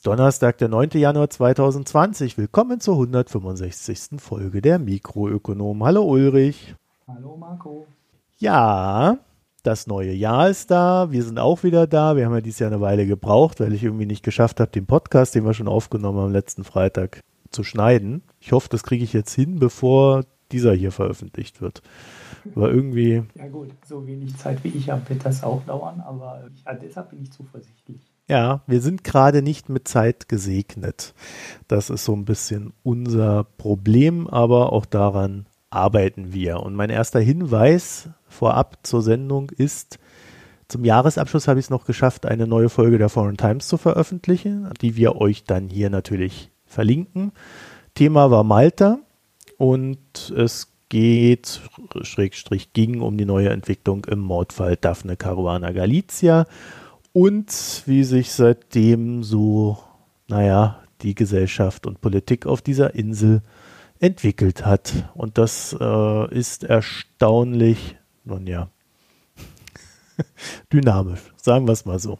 Ist Donnerstag, der 9. Januar 2020. Willkommen zur 165. Folge der Mikroökonom. Hallo Ulrich. Hallo Marco. Ja, das neue Jahr ist da. Wir sind auch wieder da. Wir haben ja dieses Jahr eine Weile gebraucht, weil ich irgendwie nicht geschafft habe, den Podcast, den wir schon aufgenommen haben, letzten Freitag zu schneiden. Ich hoffe, das kriege ich jetzt hin, bevor dieser hier veröffentlicht wird. Aber irgendwie. Ja, gut, so wenig Zeit wie ich habe, wird das auch dauern, aber ich, deshalb bin ich zuversichtlich. Ja, wir sind gerade nicht mit Zeit gesegnet. Das ist so ein bisschen unser Problem, aber auch daran arbeiten wir. Und mein erster Hinweis vorab zur Sendung ist, zum Jahresabschluss habe ich es noch geschafft, eine neue Folge der Foreign Times zu veröffentlichen, die wir euch dann hier natürlich verlinken. Thema war Malta und es geht, Schrägstrich ging um die neue Entwicklung im Mordfall Daphne Caruana Galizia und wie sich seitdem so, naja, die Gesellschaft und Politik auf dieser Insel entwickelt hat. Und das äh, ist erstaunlich, nun ja, dynamisch, sagen wir es mal so.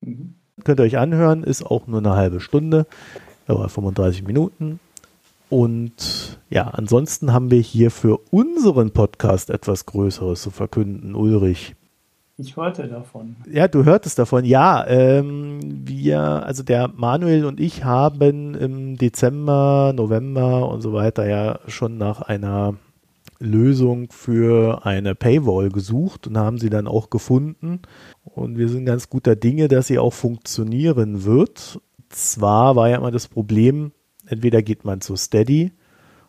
Mhm. Könnt ihr euch anhören, ist auch nur eine halbe Stunde, aber 35 Minuten. Und ja, ansonsten haben wir hier für unseren Podcast etwas Größeres zu verkünden. Ulrich, ich hörte davon. Ja, du hörtest davon. Ja, ähm, wir, also der Manuel und ich haben im Dezember, November und so weiter ja schon nach einer Lösung für eine Paywall gesucht und haben sie dann auch gefunden. Und wir sind ganz guter Dinge, dass sie auch funktionieren wird. Zwar war ja immer das Problem, entweder geht man zu Steady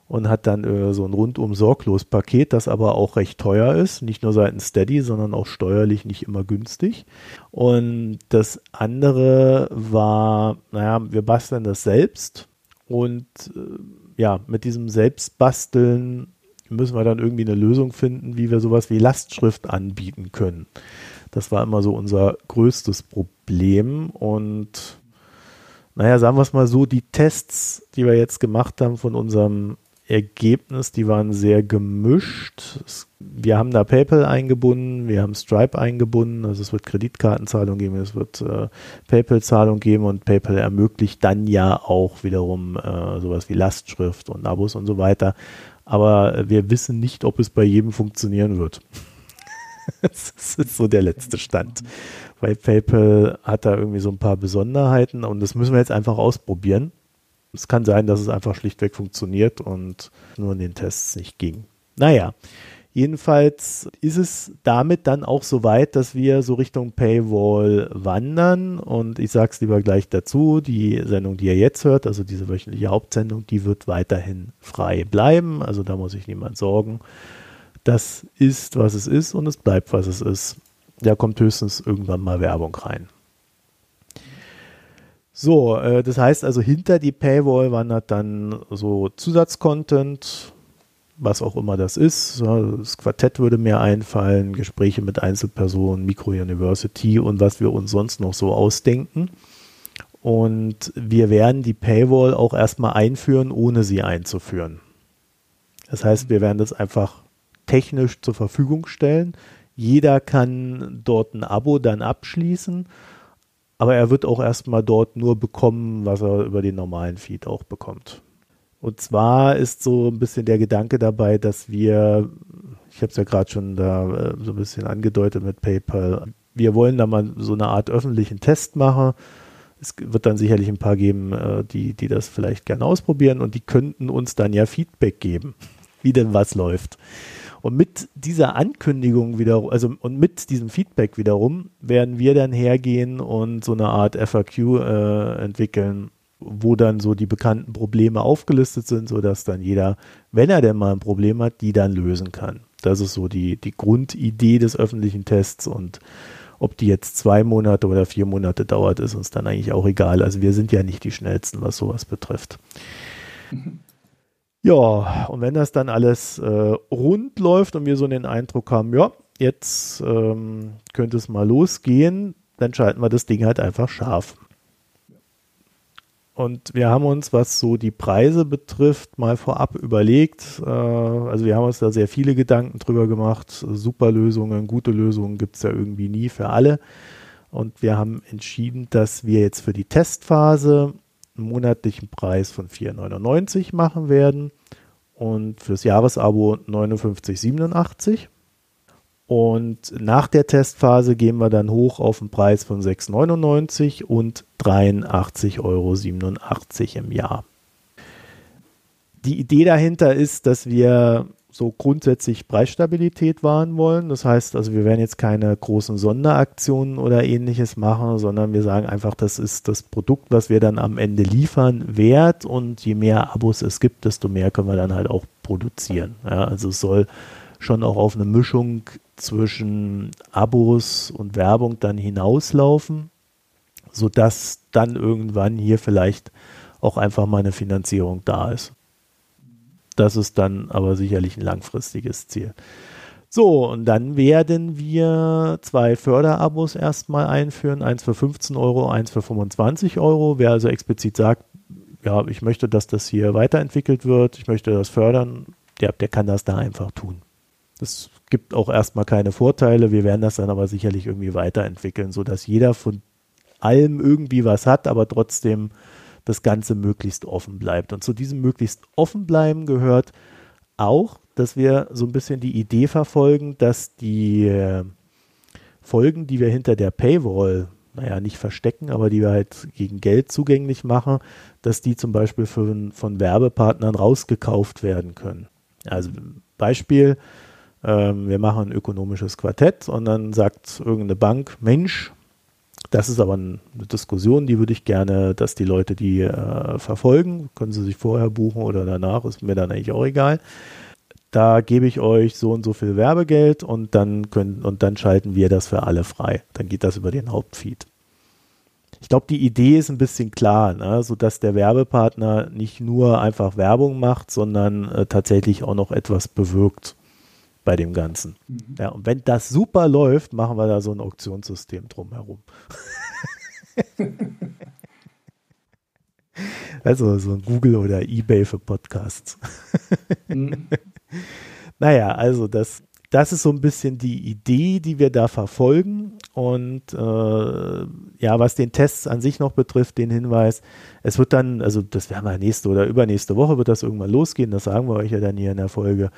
und hat dann äh, so ein rundum sorglos Paket, das aber auch recht teuer ist, nicht nur seitens Steady, sondern auch steuerlich nicht immer günstig. Und das andere war, naja, wir basteln das selbst und äh, ja, mit diesem Selbstbasteln müssen wir dann irgendwie eine Lösung finden, wie wir sowas wie Lastschrift anbieten können. Das war immer so unser größtes Problem und naja, sagen wir es mal so, die Tests, die wir jetzt gemacht haben von unserem Ergebnis, die waren sehr gemischt. Wir haben da PayPal eingebunden, wir haben Stripe eingebunden, also es wird Kreditkartenzahlung geben, es wird äh, PayPal-Zahlung geben und PayPal ermöglicht dann ja auch wiederum äh, sowas wie Lastschrift und Abos und so weiter. Aber wir wissen nicht, ob es bei jedem funktionieren wird. das ist so der letzte Stand. Weil PayPal hat da irgendwie so ein paar Besonderheiten und das müssen wir jetzt einfach ausprobieren. Es kann sein, dass es einfach schlichtweg funktioniert und nur in den Tests nicht ging. Naja, jedenfalls ist es damit dann auch so weit, dass wir so Richtung Paywall wandern. Und ich sage es lieber gleich dazu, die Sendung, die ihr jetzt hört, also diese wöchentliche Hauptsendung, die wird weiterhin frei bleiben. Also da muss sich niemand sorgen. Das ist, was es ist und es bleibt, was es ist. Da kommt höchstens irgendwann mal Werbung rein. So, äh, das heißt also, hinter die Paywall wandert dann so Zusatzcontent, was auch immer das ist. Das Quartett würde mir einfallen, Gespräche mit Einzelpersonen, Micro-University und was wir uns sonst noch so ausdenken. Und wir werden die Paywall auch erstmal einführen, ohne sie einzuführen. Das heißt, wir werden das einfach technisch zur Verfügung stellen. Jeder kann dort ein Abo dann abschließen aber er wird auch erstmal dort nur bekommen, was er über den normalen Feed auch bekommt. Und zwar ist so ein bisschen der Gedanke dabei, dass wir, ich habe es ja gerade schon da äh, so ein bisschen angedeutet mit PayPal, wir wollen da mal so eine Art öffentlichen Test machen. Es wird dann sicherlich ein paar geben, äh, die, die das vielleicht gerne ausprobieren und die könnten uns dann ja Feedback geben, wie denn was läuft. Und mit dieser Ankündigung wieder, also und mit diesem Feedback wiederum, werden wir dann hergehen und so eine Art FAQ äh, entwickeln, wo dann so die bekannten Probleme aufgelistet sind, sodass dann jeder, wenn er denn mal ein Problem hat, die dann lösen kann. Das ist so die, die Grundidee des öffentlichen Tests und ob die jetzt zwei Monate oder vier Monate dauert, ist uns dann eigentlich auch egal. Also wir sind ja nicht die schnellsten, was sowas betrifft. Mhm. Ja, und wenn das dann alles äh, rund läuft und wir so den Eindruck haben, ja, jetzt ähm, könnte es mal losgehen, dann schalten wir das Ding halt einfach scharf. Und wir haben uns, was so die Preise betrifft, mal vorab überlegt. Äh, also wir haben uns da sehr viele Gedanken drüber gemacht. Super Lösungen, gute Lösungen gibt es ja irgendwie nie für alle. Und wir haben entschieden, dass wir jetzt für die Testphase einen monatlichen Preis von 4,99 machen werden und fürs Jahresabo 59,87. Und nach der Testphase gehen wir dann hoch auf einen Preis von 6,99 und 83,87 Euro im Jahr. Die Idee dahinter ist, dass wir so grundsätzlich Preisstabilität wahren wollen. Das heißt, also wir werden jetzt keine großen Sonderaktionen oder ähnliches machen, sondern wir sagen einfach, das ist das Produkt, was wir dann am Ende liefern, wert und je mehr Abos es gibt, desto mehr können wir dann halt auch produzieren. Ja, also es soll schon auch auf eine Mischung zwischen Abos und Werbung dann hinauslaufen, sodass dann irgendwann hier vielleicht auch einfach mal eine Finanzierung da ist. Das ist dann aber sicherlich ein langfristiges Ziel. So, und dann werden wir zwei Förderabos erstmal einführen, eins für 15 Euro, eins für 25 Euro. Wer also explizit sagt, ja, ich möchte, dass das hier weiterentwickelt wird, ich möchte das fördern, der, der kann das da einfach tun. Das gibt auch erstmal keine Vorteile. Wir werden das dann aber sicherlich irgendwie weiterentwickeln, sodass jeder von allem irgendwie was hat, aber trotzdem das Ganze möglichst offen bleibt. Und zu diesem möglichst offen bleiben gehört auch, dass wir so ein bisschen die Idee verfolgen, dass die äh, Folgen, die wir hinter der Paywall, naja, nicht verstecken, aber die wir halt gegen Geld zugänglich machen, dass die zum Beispiel von, von Werbepartnern rausgekauft werden können. Also Beispiel, ähm, wir machen ein ökonomisches Quartett und dann sagt irgendeine Bank, Mensch, das ist aber eine Diskussion, die würde ich gerne, dass die Leute die äh, verfolgen. Können sie sich vorher buchen oder danach, ist mir dann eigentlich auch egal. Da gebe ich euch so und so viel Werbegeld und dann können und dann schalten wir das für alle frei. Dann geht das über den Hauptfeed. Ich glaube, die Idee ist ein bisschen klar, ne? sodass der Werbepartner nicht nur einfach Werbung macht, sondern äh, tatsächlich auch noch etwas bewirkt bei dem Ganzen. Mhm. Ja, und wenn das super läuft, machen wir da so ein Auktionssystem drumherum. also so ein Google oder eBay für Podcasts. mhm. Naja, also das, das ist so ein bisschen die Idee, die wir da verfolgen. Und äh, ja, was den Tests an sich noch betrifft, den Hinweis, es wird dann, also das werden wir nächste oder übernächste Woche wird das irgendwann losgehen, das sagen wir euch ja dann hier in der Folge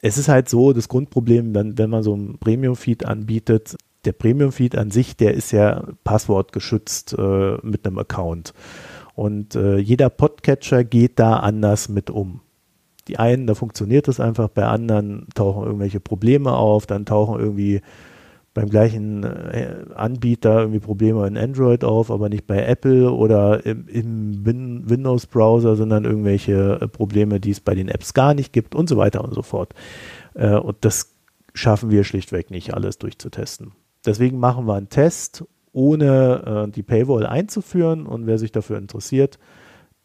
es ist halt so, das Grundproblem, wenn, wenn man so ein Premium-Feed anbietet, der Premium-Feed an sich, der ist ja passwortgeschützt äh, mit einem Account. Und äh, jeder Podcatcher geht da anders mit um. Die einen, da funktioniert es einfach, bei anderen tauchen irgendwelche Probleme auf, dann tauchen irgendwie beim gleichen äh, Anbieter irgendwie Probleme in Android auf, aber nicht bei Apple oder im, im Win Windows-Browser, sondern irgendwelche äh, Probleme, die es bei den Apps gar nicht gibt und so weiter und so fort. Äh, und das schaffen wir schlichtweg nicht, alles durchzutesten. Deswegen machen wir einen Test, ohne die Paywall einzuführen und wer sich dafür interessiert,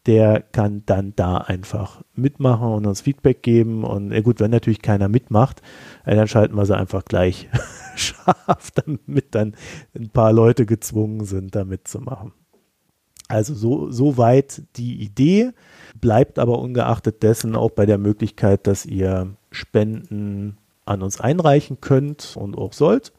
der kann dann da einfach mitmachen und uns Feedback geben. Und ja gut, wenn natürlich keiner mitmacht, dann schalten wir sie einfach gleich scharf, damit dann ein paar Leute gezwungen sind, da mitzumachen. Also so, so weit die Idee, bleibt aber ungeachtet dessen auch bei der Möglichkeit, dass ihr Spenden an uns einreichen könnt und auch sollt.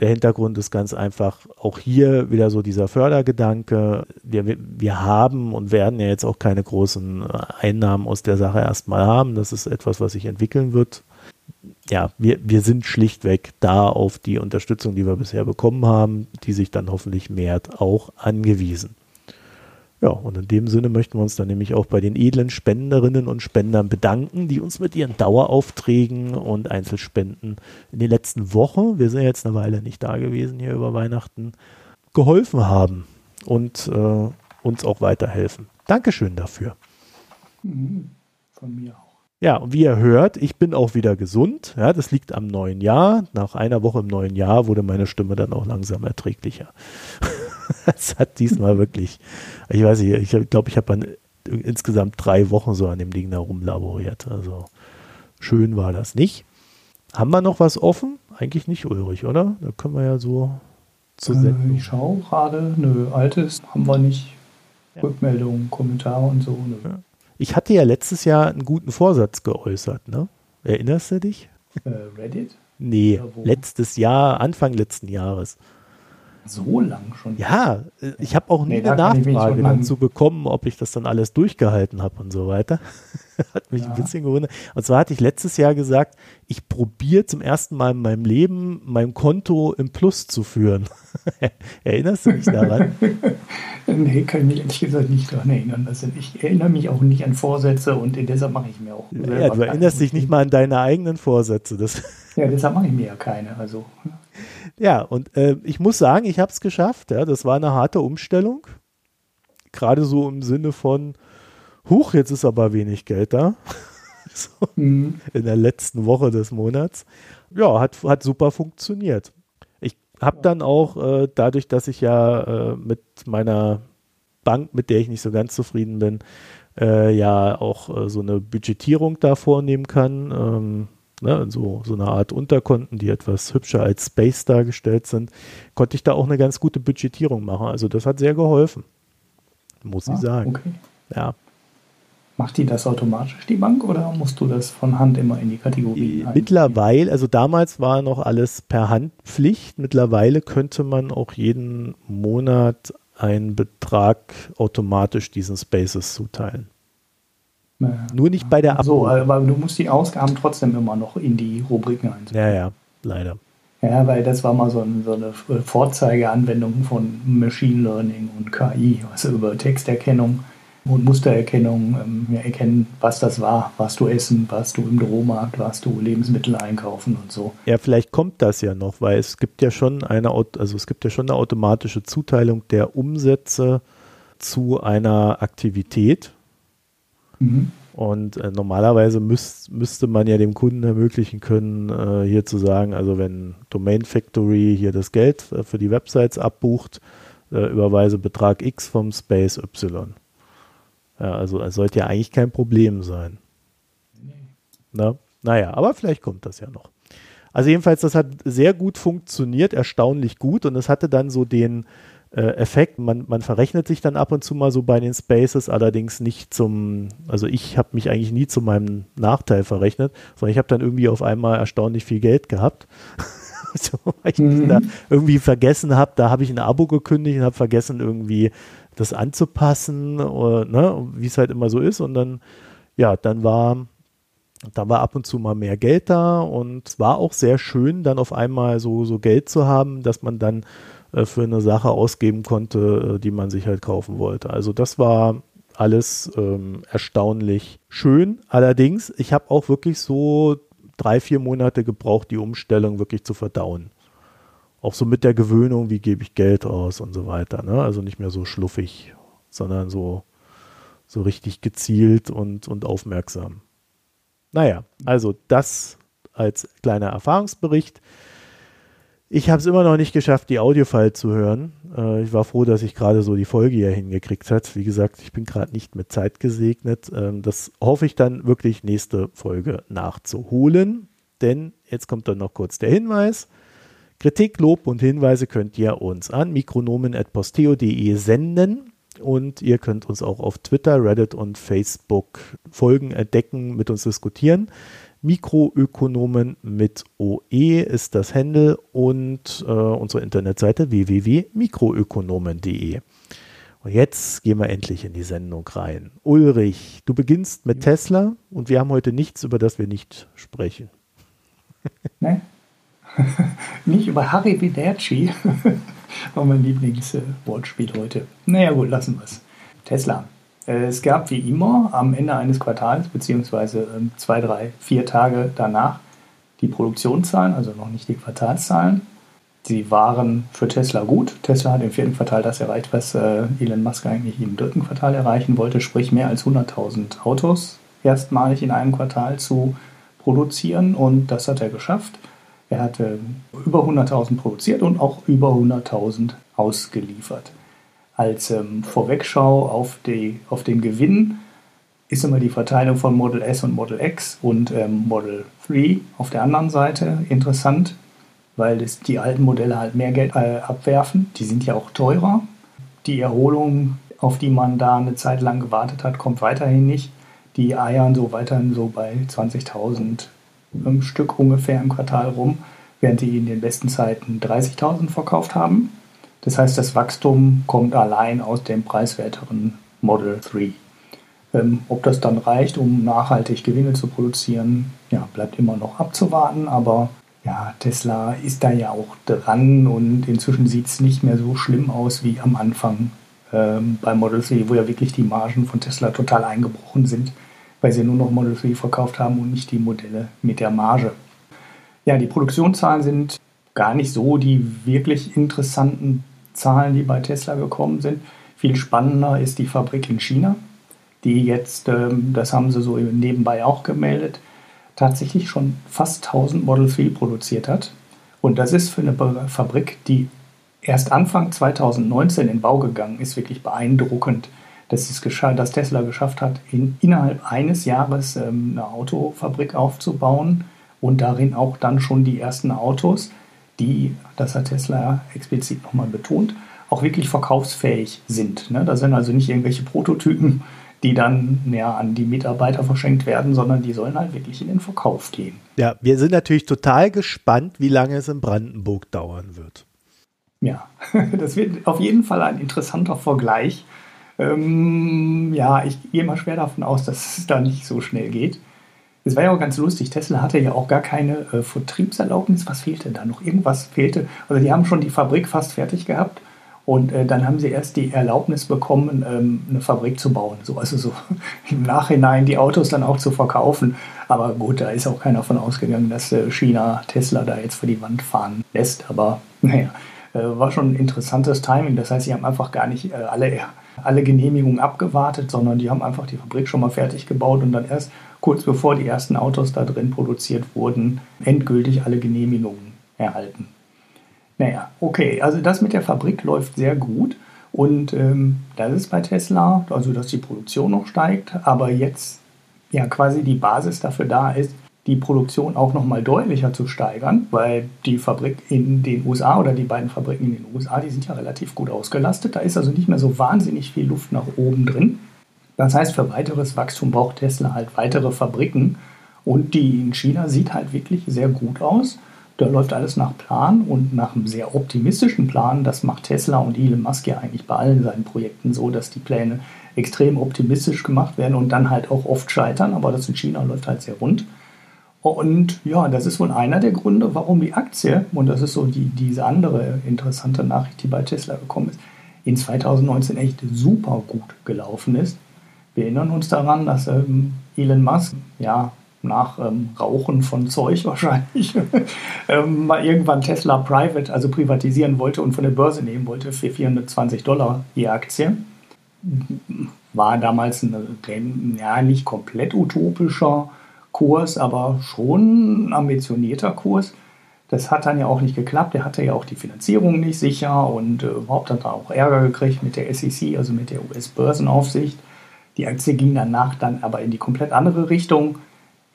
Der Hintergrund ist ganz einfach auch hier wieder so dieser Fördergedanke. Wir, wir haben und werden ja jetzt auch keine großen Einnahmen aus der Sache erstmal haben. Das ist etwas, was sich entwickeln wird ja, wir, wir sind schlichtweg da auf die Unterstützung, die wir bisher bekommen haben, die sich dann hoffentlich mehrt, auch angewiesen. Ja, und in dem Sinne möchten wir uns dann nämlich auch bei den edlen Spenderinnen und Spendern bedanken, die uns mit ihren Daueraufträgen und Einzelspenden in den letzten Wochen, wir sind jetzt eine Weile nicht da gewesen hier über Weihnachten, geholfen haben und äh, uns auch weiterhelfen. Dankeschön dafür. Mhm. Von mir auch. Ja, und wie ihr hört, ich bin auch wieder gesund. Ja, das liegt am neuen Jahr. Nach einer Woche im neuen Jahr wurde meine Stimme dann auch langsam erträglicher. das hat diesmal wirklich, ich weiß nicht, ich glaube, ich habe insgesamt drei Wochen so an dem Ding da rumlaboriert. Also schön war das nicht. Haben wir noch was offen? Eigentlich nicht, Ulrich, oder? Da können wir ja so zu äh, Ich schaue gerade, nö, altes haben wir nicht. Ja. Rückmeldungen, Kommentare und so. Nö. Ich hatte ja letztes Jahr einen guten Vorsatz geäußert, ne? Erinnerst du dich? Äh, Reddit? Nee, letztes Jahr, Anfang letzten Jahres. So lang schon. Ja, äh, ich habe auch nie nee, eine Nachfrage dazu bekommen, ob ich das dann alles durchgehalten habe und so weiter. Hat mich ja. ein bisschen gewundert. Und zwar hatte ich letztes Jahr gesagt, ich probiere zum ersten Mal in meinem Leben mein Konto im Plus zu führen. Erinnerst du dich daran? nee, kann ich mich ehrlich gesagt nicht daran erinnern. Also ich erinnere mich auch nicht an Vorsätze und deshalb mache ich mir auch. Ja, du erinnerst dich nicht mal an deine eigenen Vorsätze. Das ja, deshalb mache ich mir ja keine. Also. Ja, und äh, ich muss sagen, ich habe es geschafft. Ja, das war eine harte Umstellung. Gerade so im Sinne von, huch, jetzt ist aber wenig Geld da. so, mhm. In der letzten Woche des Monats. Ja, hat, hat super funktioniert. Ich habe dann auch, äh, dadurch, dass ich ja äh, mit meiner Bank, mit der ich nicht so ganz zufrieden bin, äh, ja auch äh, so eine Budgetierung da vornehmen kann. Ähm, ne, so, so eine Art Unterkonten, die etwas hübscher als Space dargestellt sind, konnte ich da auch eine ganz gute Budgetierung machen. Also das hat sehr geholfen, muss ah, ich sagen. Okay. Ja. Macht die das automatisch, die Bank, oder musst du das von Hand immer in die Kategorie? Mittlerweile, also damals war noch alles per Handpflicht. Mittlerweile könnte man auch jeden Monat einen Betrag automatisch diesen Spaces zuteilen. Nur nicht bei der Abholung. So, aber du musst die Ausgaben trotzdem immer noch in die Rubriken einsetzen. Ja, ja, leider. Ja, weil das war mal so, ein, so eine Vorzeigeanwendung von Machine Learning und KI, also über Texterkennung und Mustererkennung ähm, ja, erkennen, was das war, was du essen, was du im Drohmarkt, was du Lebensmittel einkaufen und so. Ja, vielleicht kommt das ja noch, weil es gibt ja schon eine, also es gibt ja schon eine automatische Zuteilung der Umsätze zu einer Aktivität Mhm. Und äh, normalerweise müß, müsste man ja dem Kunden ermöglichen können, äh, hier zu sagen, also wenn Domain Factory hier das Geld äh, für die Websites abbucht, äh, überweise Betrag X vom Space Y. Ja, also es sollte ja eigentlich kein Problem sein. Nee. Na? Naja, aber vielleicht kommt das ja noch. Also jedenfalls, das hat sehr gut funktioniert, erstaunlich gut und es hatte dann so den, Effekt. Man, man verrechnet sich dann ab und zu mal so bei den Spaces, allerdings nicht zum, also ich habe mich eigentlich nie zu meinem Nachteil verrechnet, sondern ich habe dann irgendwie auf einmal erstaunlich viel Geld gehabt. so, weil ich mhm. da irgendwie vergessen habe, da habe ich ein Abo gekündigt und habe vergessen irgendwie das anzupassen, oder, ne, wie es halt immer so ist und dann, ja, dann war da war ab und zu mal mehr Geld da und es war auch sehr schön, dann auf einmal so, so Geld zu haben, dass man dann äh, für eine Sache ausgeben konnte, äh, die man sich halt kaufen wollte. Also das war alles ähm, erstaunlich schön. Allerdings, ich habe auch wirklich so drei, vier Monate gebraucht, die Umstellung wirklich zu verdauen. Auch so mit der Gewöhnung, wie gebe ich Geld aus und so weiter. Ne? Also nicht mehr so schluffig, sondern so, so richtig gezielt und, und aufmerksam. Naja, also das als kleiner Erfahrungsbericht. Ich habe es immer noch nicht geschafft, die Audiofile zu hören. Äh, ich war froh, dass ich gerade so die Folge hier hingekriegt hat. Wie gesagt, ich bin gerade nicht mit Zeit gesegnet. Ähm, das hoffe ich dann wirklich nächste Folge nachzuholen. Denn jetzt kommt dann noch kurz der Hinweis. Kritik, Lob und Hinweise könnt ihr uns an mikronomen.posteo.de senden. Und ihr könnt uns auch auf Twitter, Reddit und Facebook folgen, entdecken, mit uns diskutieren. Mikroökonomen mit OE ist das Handle und äh, unsere Internetseite www.mikroökonomen.de. Und jetzt gehen wir endlich in die Sendung rein. Ulrich, du beginnst mit Tesla und wir haben heute nichts, über das wir nicht sprechen. Ne? nicht über Harry Viderci, war mein Lieblingswortspiel heute. Naja gut, lassen wir es. Tesla. Äh, es gab wie immer am Ende eines Quartals, beziehungsweise ähm, zwei, drei, vier Tage danach, die Produktionszahlen, also noch nicht die Quartalszahlen. Sie waren für Tesla gut. Tesla hat im vierten Quartal das erreicht, was äh, Elon Musk eigentlich im dritten Quartal erreichen wollte, sprich mehr als 100.000 Autos erstmalig in einem Quartal zu produzieren und das hat er geschafft. Er hatte über 100.000 produziert und auch über 100.000 ausgeliefert als ähm, Vorwegschau auf, die, auf den Gewinn ist immer die Verteilung von Model S und Model X und ähm, Model 3 auf der anderen Seite interessant, weil das, die alten Modelle halt mehr Geld äh, abwerfen. Die sind ja auch teurer. Die Erholung, auf die man da eine Zeit lang gewartet hat, kommt weiterhin nicht. Die eiern so weiterhin so bei 20.000 ähm, Stück ungefähr im Quartal rum, während die in den besten Zeiten 30.000 verkauft haben. Das heißt, das Wachstum kommt allein aus dem preiswerteren Model 3. Ähm, ob das dann reicht, um nachhaltig Gewinne zu produzieren, ja, bleibt immer noch abzuwarten. Aber ja, Tesla ist da ja auch dran und inzwischen sieht es nicht mehr so schlimm aus wie am Anfang ähm, bei Model 3, wo ja wirklich die Margen von Tesla total eingebrochen sind, weil sie nur noch Model 3 verkauft haben und nicht die Modelle mit der Marge. Ja, die Produktionszahlen sind gar nicht so die wirklich interessanten Zahlen, die bei Tesla gekommen sind. Viel spannender ist die Fabrik in China, die jetzt, ähm, das haben sie so nebenbei auch gemeldet, tatsächlich schon fast 1000 Model 3 produziert hat. Und das ist für eine Fabrik, die erst Anfang 2019 in Bau gegangen ist, wirklich beeindruckend, dass, es dass Tesla geschafft hat, in, innerhalb eines Jahres ähm, eine Autofabrik aufzubauen und darin auch dann schon die ersten Autos, die, das hat Tesla explizit nochmal betont, auch wirklich verkaufsfähig sind. Ne? Das sind also nicht irgendwelche Prototypen, die dann ja, an die Mitarbeiter verschenkt werden, sondern die sollen halt wirklich in den Verkauf gehen. Ja, wir sind natürlich total gespannt, wie lange es in Brandenburg dauern wird. Ja, das wird auf jeden Fall ein interessanter Vergleich. Ähm, ja, ich gehe mal schwer davon aus, dass es da nicht so schnell geht. Es war ja auch ganz lustig. Tesla hatte ja auch gar keine äh, Vertriebserlaubnis. Was fehlte da noch? Irgendwas fehlte. Also die haben schon die Fabrik fast fertig gehabt und äh, dann haben sie erst die Erlaubnis bekommen, ähm, eine Fabrik zu bauen. So, also so im Nachhinein die Autos dann auch zu verkaufen. Aber gut, da ist auch keiner von ausgegangen, dass äh, China Tesla da jetzt vor die Wand fahren lässt. Aber naja, äh, war schon ein interessantes Timing. Das heißt, sie haben einfach gar nicht äh, alle, alle Genehmigungen abgewartet, sondern die haben einfach die Fabrik schon mal fertig gebaut und dann erst kurz bevor die ersten Autos da drin produziert wurden, endgültig alle Genehmigungen erhalten. Naja, okay, also das mit der Fabrik läuft sehr gut und ähm, das ist bei Tesla, also dass die Produktion noch steigt, aber jetzt ja quasi die Basis dafür da ist, die Produktion auch nochmal deutlicher zu steigern, weil die Fabrik in den USA oder die beiden Fabriken in den USA, die sind ja relativ gut ausgelastet. Da ist also nicht mehr so wahnsinnig viel Luft nach oben drin. Das heißt, für weiteres Wachstum braucht Tesla halt weitere Fabriken. Und die in China sieht halt wirklich sehr gut aus. Da läuft alles nach Plan und nach einem sehr optimistischen Plan. Das macht Tesla und Elon Musk ja eigentlich bei allen seinen Projekten so, dass die Pläne extrem optimistisch gemacht werden und dann halt auch oft scheitern. Aber das in China läuft halt sehr rund. Und ja, das ist wohl einer der Gründe, warum die Aktie, und das ist so die, diese andere interessante Nachricht, die bei Tesla gekommen ist, in 2019 echt super gut gelaufen ist. Wir erinnern uns daran, dass ähm, Elon Musk, ja, nach ähm, Rauchen von Zeug wahrscheinlich, ähm, mal irgendwann Tesla Private, also privatisieren wollte und von der Börse nehmen wollte für 420 Dollar die Aktie. War damals ein ja, nicht komplett utopischer Kurs, aber schon ein ambitionierter Kurs. Das hat dann ja auch nicht geklappt. Er hatte ja auch die Finanzierung nicht sicher und äh, überhaupt hat er auch Ärger gekriegt mit der SEC, also mit der US-Börsenaufsicht. Die Aktie ging danach dann aber in die komplett andere Richtung,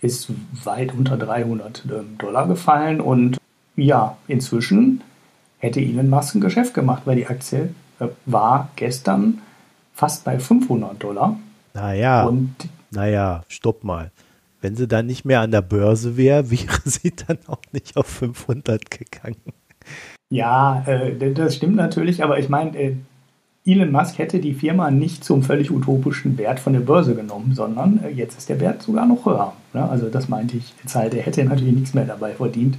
ist weit unter 300 ähm, Dollar gefallen und ja, inzwischen hätte Elon Musk ein Geschäft gemacht, weil die Aktie äh, war gestern fast bei 500 Dollar. Naja, und naja, stopp mal. Wenn sie dann nicht mehr an der Börse wäre, wäre sie dann auch nicht auf 500 gegangen. Ja, äh, das stimmt natürlich, aber ich meine, äh, Elon Musk hätte die Firma nicht zum völlig utopischen Wert von der Börse genommen, sondern äh, jetzt ist der Wert sogar noch höher. Ne? Also das meinte ich jetzt halt, er hätte natürlich nichts mehr dabei verdient.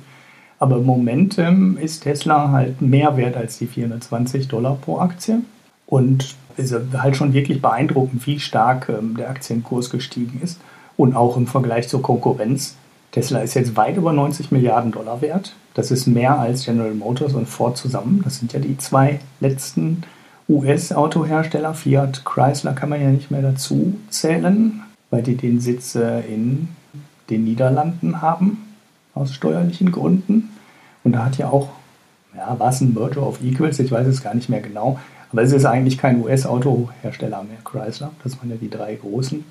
Aber im Moment ähm, ist Tesla halt mehr wert als die 420 Dollar pro Aktie. Und ist halt schon wirklich beeindruckend, wie stark ähm, der Aktienkurs gestiegen ist. Und auch im Vergleich zur Konkurrenz. Tesla ist jetzt weit über 90 Milliarden Dollar wert. Das ist mehr als General Motors und Ford zusammen. Das sind ja die zwei letzten US-Autohersteller, Fiat, Chrysler kann man ja nicht mehr dazu zählen, weil die den Sitz in den Niederlanden haben, aus steuerlichen Gründen. Und da hat ja auch, ja, war es ein Merger of Equals, ich weiß es gar nicht mehr genau, aber es ist eigentlich kein US-Autohersteller mehr, Chrysler, das waren ja die drei großen.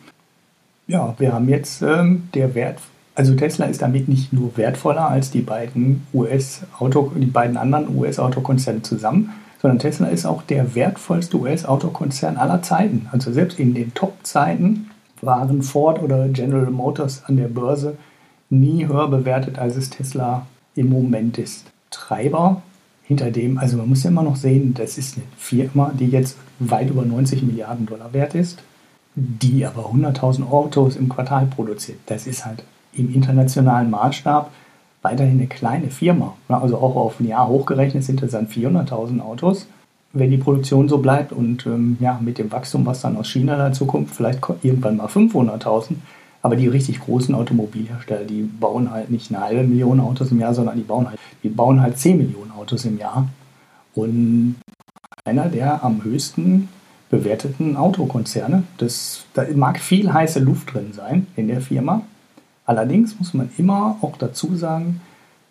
Ja, wir haben jetzt ähm, der Wert, also Tesla ist damit nicht nur wertvoller als die beiden US-Auto, die beiden anderen US-Autokonzerne zusammen, sondern Tesla ist auch der wertvollste US-Autokonzern aller Zeiten. Also selbst in den Top-Zeiten waren Ford oder General Motors an der Börse nie höher bewertet, als es Tesla im Moment ist. Treiber hinter dem, also man muss ja immer noch sehen, das ist eine Firma, die jetzt weit über 90 Milliarden Dollar wert ist, die aber 100.000 Autos im Quartal produziert. Das ist halt im internationalen Maßstab weiterhin eine kleine Firma. Also auch auf ein Jahr hochgerechnet sind das dann 400.000 Autos. Wenn die Produktion so bleibt und ähm, ja, mit dem Wachstum, was dann aus China dazu kommt, vielleicht irgendwann mal 500.000. Aber die richtig großen Automobilhersteller, die bauen halt nicht eine halbe Million Autos im Jahr, sondern die bauen halt, die bauen halt 10 Millionen Autos im Jahr. Und einer der am höchsten bewerteten Autokonzerne. Das, da mag viel heiße Luft drin sein in der Firma. Allerdings muss man immer auch dazu sagen,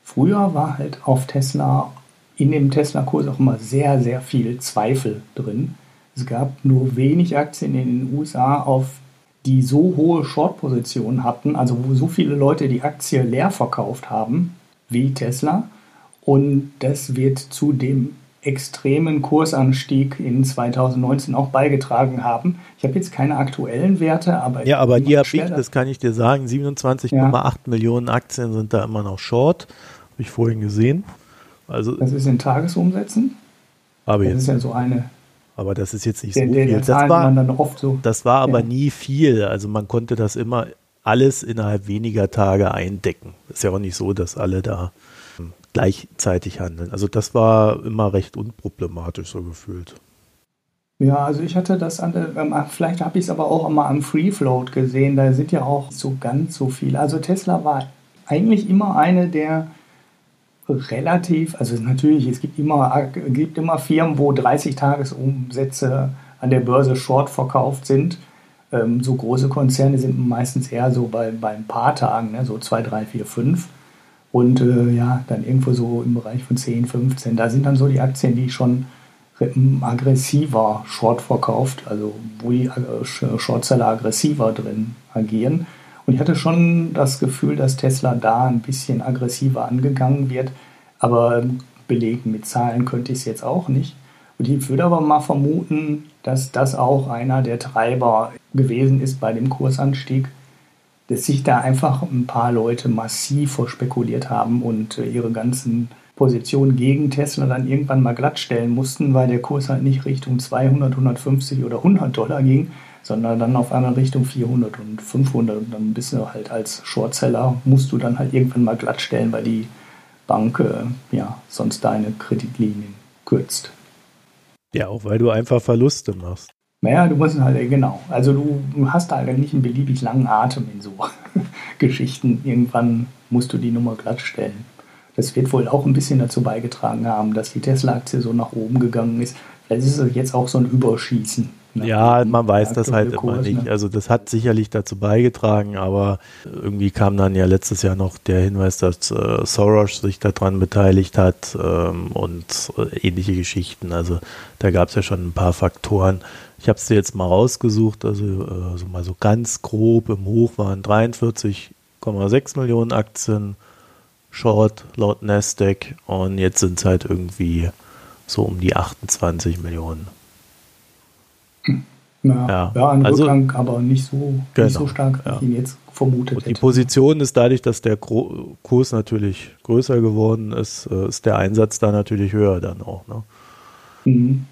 früher war halt auf Tesla, in dem Tesla-Kurs auch immer sehr, sehr viel Zweifel drin. Es gab nur wenig Aktien in den USA, auf die so hohe Short-Positionen hatten, also wo so viele Leute die Aktie leer verkauft haben wie Tesla. Und das wird zu dem extremen Kursanstieg in 2019 auch beigetragen haben. Ich habe jetzt keine aktuellen Werte, aber ja, aber die habe ich, das kann ich dir sagen, 27,8 ja. Millionen Aktien sind da immer noch Short, habe ich vorhin gesehen. Also das ist in Tagesumsätzen. Aber das jetzt, ist ja so eine. Aber das ist jetzt nicht der, so viel. Das war, so, das war aber ja. nie viel. Also man konnte das immer alles innerhalb weniger Tage eindecken. Ist ja auch nicht so, dass alle da gleichzeitig handeln. Also das war immer recht unproblematisch so gefühlt. Ja, also ich hatte das an ähm, vielleicht habe ich es aber auch immer am Free Float gesehen, da sind ja auch so ganz so viele. Also Tesla war eigentlich immer eine der relativ, also natürlich, es gibt immer, gibt immer Firmen, wo 30 Tagesumsätze an der Börse short verkauft sind. Ähm, so große Konzerne sind meistens eher so bei, bei ein paar Tagen, ne, so 2, 3, 4, 5. Und äh, ja, dann irgendwo so im Bereich von 10, 15. Da sind dann so die Aktien, die schon aggressiver Short verkauft, also wo die äh, Shortseller aggressiver drin agieren. Und ich hatte schon das Gefühl, dass Tesla da ein bisschen aggressiver angegangen wird, aber ähm, belegen mit Zahlen könnte ich es jetzt auch nicht. Und ich würde aber mal vermuten, dass das auch einer der Treiber gewesen ist bei dem Kursanstieg, dass sich da einfach ein paar Leute massiv verspekuliert haben und äh, ihre ganzen Positionen gegen Tesla dann irgendwann mal glattstellen mussten, weil der Kurs halt nicht Richtung 200, 150 oder 100 Dollar ging, sondern dann auf einmal Richtung 400 und 500 und dann bist du halt als Shortseller, musst du dann halt irgendwann mal glattstellen, weil die Bank äh, ja sonst deine Kreditlinien kürzt. Ja, auch weil du einfach Verluste machst. Naja, du musst halt, genau. Also du hast halt nicht einen beliebig langen Atem in so Geschichten. Irgendwann musst du die Nummer glatt stellen. Das wird wohl auch ein bisschen dazu beigetragen haben, dass die Tesla-Aktie so nach oben gegangen ist. Vielleicht ist es jetzt auch so ein Überschießen. Ja, man weiß das halt Kurs, immer nicht. Ne? Also das hat sicherlich dazu beigetragen, aber irgendwie kam dann ja letztes Jahr noch der Hinweis, dass äh, Soros sich daran beteiligt hat ähm, und äh, ähnliche Geschichten. Also da gab es ja schon ein paar Faktoren. Ich habe es dir jetzt mal rausgesucht, also äh, so mal so ganz grob im Hoch waren 43,6 Millionen Aktien Short laut Nasdaq und jetzt sind es halt irgendwie so um die 28 Millionen. Ja, ja. ja ein also, Rückgang, aber nicht so, genau, nicht so stark, wie ja. ich ihn jetzt vermutet und Die Position ist dadurch, dass der Kurs natürlich größer geworden ist, äh, ist der Einsatz da natürlich höher dann auch. Ne? Mhm.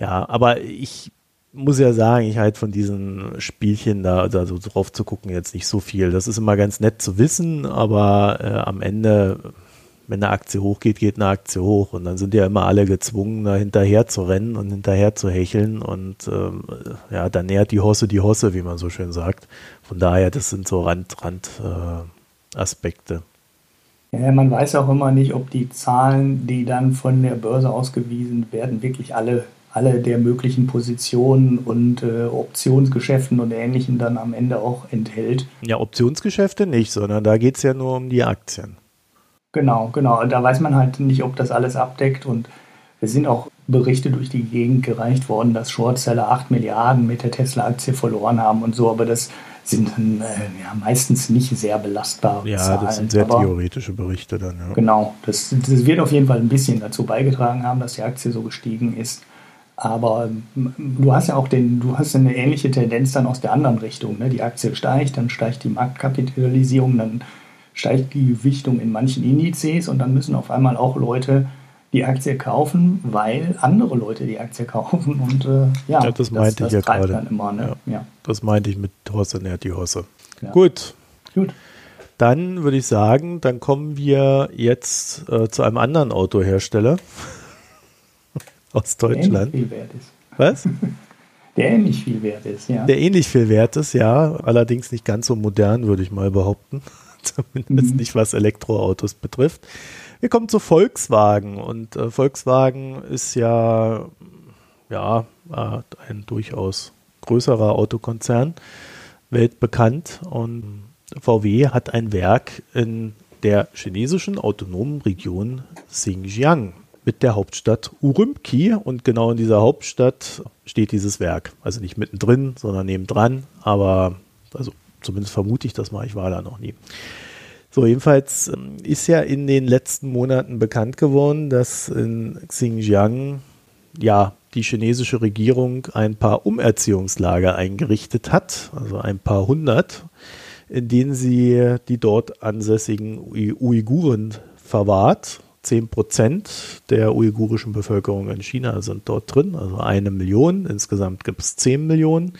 Ja, aber ich muss ja sagen, ich halt von diesen Spielchen da, da so drauf zu gucken, jetzt nicht so viel. Das ist immer ganz nett zu wissen, aber äh, am Ende, wenn eine Aktie hochgeht, geht eine Aktie hoch. Und dann sind ja immer alle gezwungen, da hinterher zu rennen und hinterher zu hecheln. Und ähm, ja, dann nähert die Hosse die Hosse, wie man so schön sagt. Von daher, das sind so Rand, Rand äh, Aspekte. Ja, man weiß auch immer nicht, ob die Zahlen, die dann von der Börse ausgewiesen werden, wirklich alle alle der möglichen Positionen und äh, Optionsgeschäften und Ähnlichem dann am Ende auch enthält. Ja, Optionsgeschäfte nicht, sondern da geht es ja nur um die Aktien. Genau, genau. Da weiß man halt nicht, ob das alles abdeckt und es sind auch Berichte durch die Gegend gereicht worden, dass Shortseller 8 Milliarden mit der Tesla-Aktie verloren haben und so, aber das sind dann äh, ja, meistens nicht sehr belastbare ja, Zahlen. Ja, das sind sehr aber, theoretische Berichte dann. Ja. Genau, das, das wird auf jeden Fall ein bisschen dazu beigetragen haben, dass die Aktie so gestiegen ist. Aber du hast ja auch den, du hast eine ähnliche Tendenz dann aus der anderen Richtung. Ne? Die Aktie steigt, dann steigt die Marktkapitalisierung, dann steigt die Gewichtung in manchen Indizes und dann müssen auf einmal auch Leute die Aktie kaufen, weil andere Leute die Aktie kaufen und äh, ja, ja, das meinte das, das ich ja gerade. Immer, ne? ja, ja. Das meinte ich mit Hosse nährt die Hosse. Gut. Gut. Dann würde ich sagen, dann kommen wir jetzt äh, zu einem anderen Autohersteller aus Deutschland. Der ähnlich viel wert ist. Was? Der ähnlich viel wert ist, ja. Der ähnlich viel wert ist, ja. Allerdings nicht ganz so modern, würde ich mal behaupten. Zumindest mhm. nicht, was Elektroautos betrifft. Wir kommen zu Volkswagen und äh, Volkswagen ist ja, ja äh, ein durchaus größerer Autokonzern, weltbekannt und VW hat ein Werk in der chinesischen autonomen Region Xinjiang mit der Hauptstadt Urumqi und genau in dieser Hauptstadt steht dieses Werk. Also nicht mittendrin, sondern nebendran, aber also zumindest vermute ich das mal, ich war da noch nie. So, jedenfalls ähm, ist ja in den letzten Monaten bekannt geworden, dass in Xinjiang ja die chinesische Regierung ein paar Umerziehungslager eingerichtet hat, also ein paar hundert, in denen sie die dort ansässigen Uiguren verwahrt. Zehn Prozent der uigurischen Bevölkerung in China sind dort drin, also eine Million. Insgesamt gibt es zehn Millionen.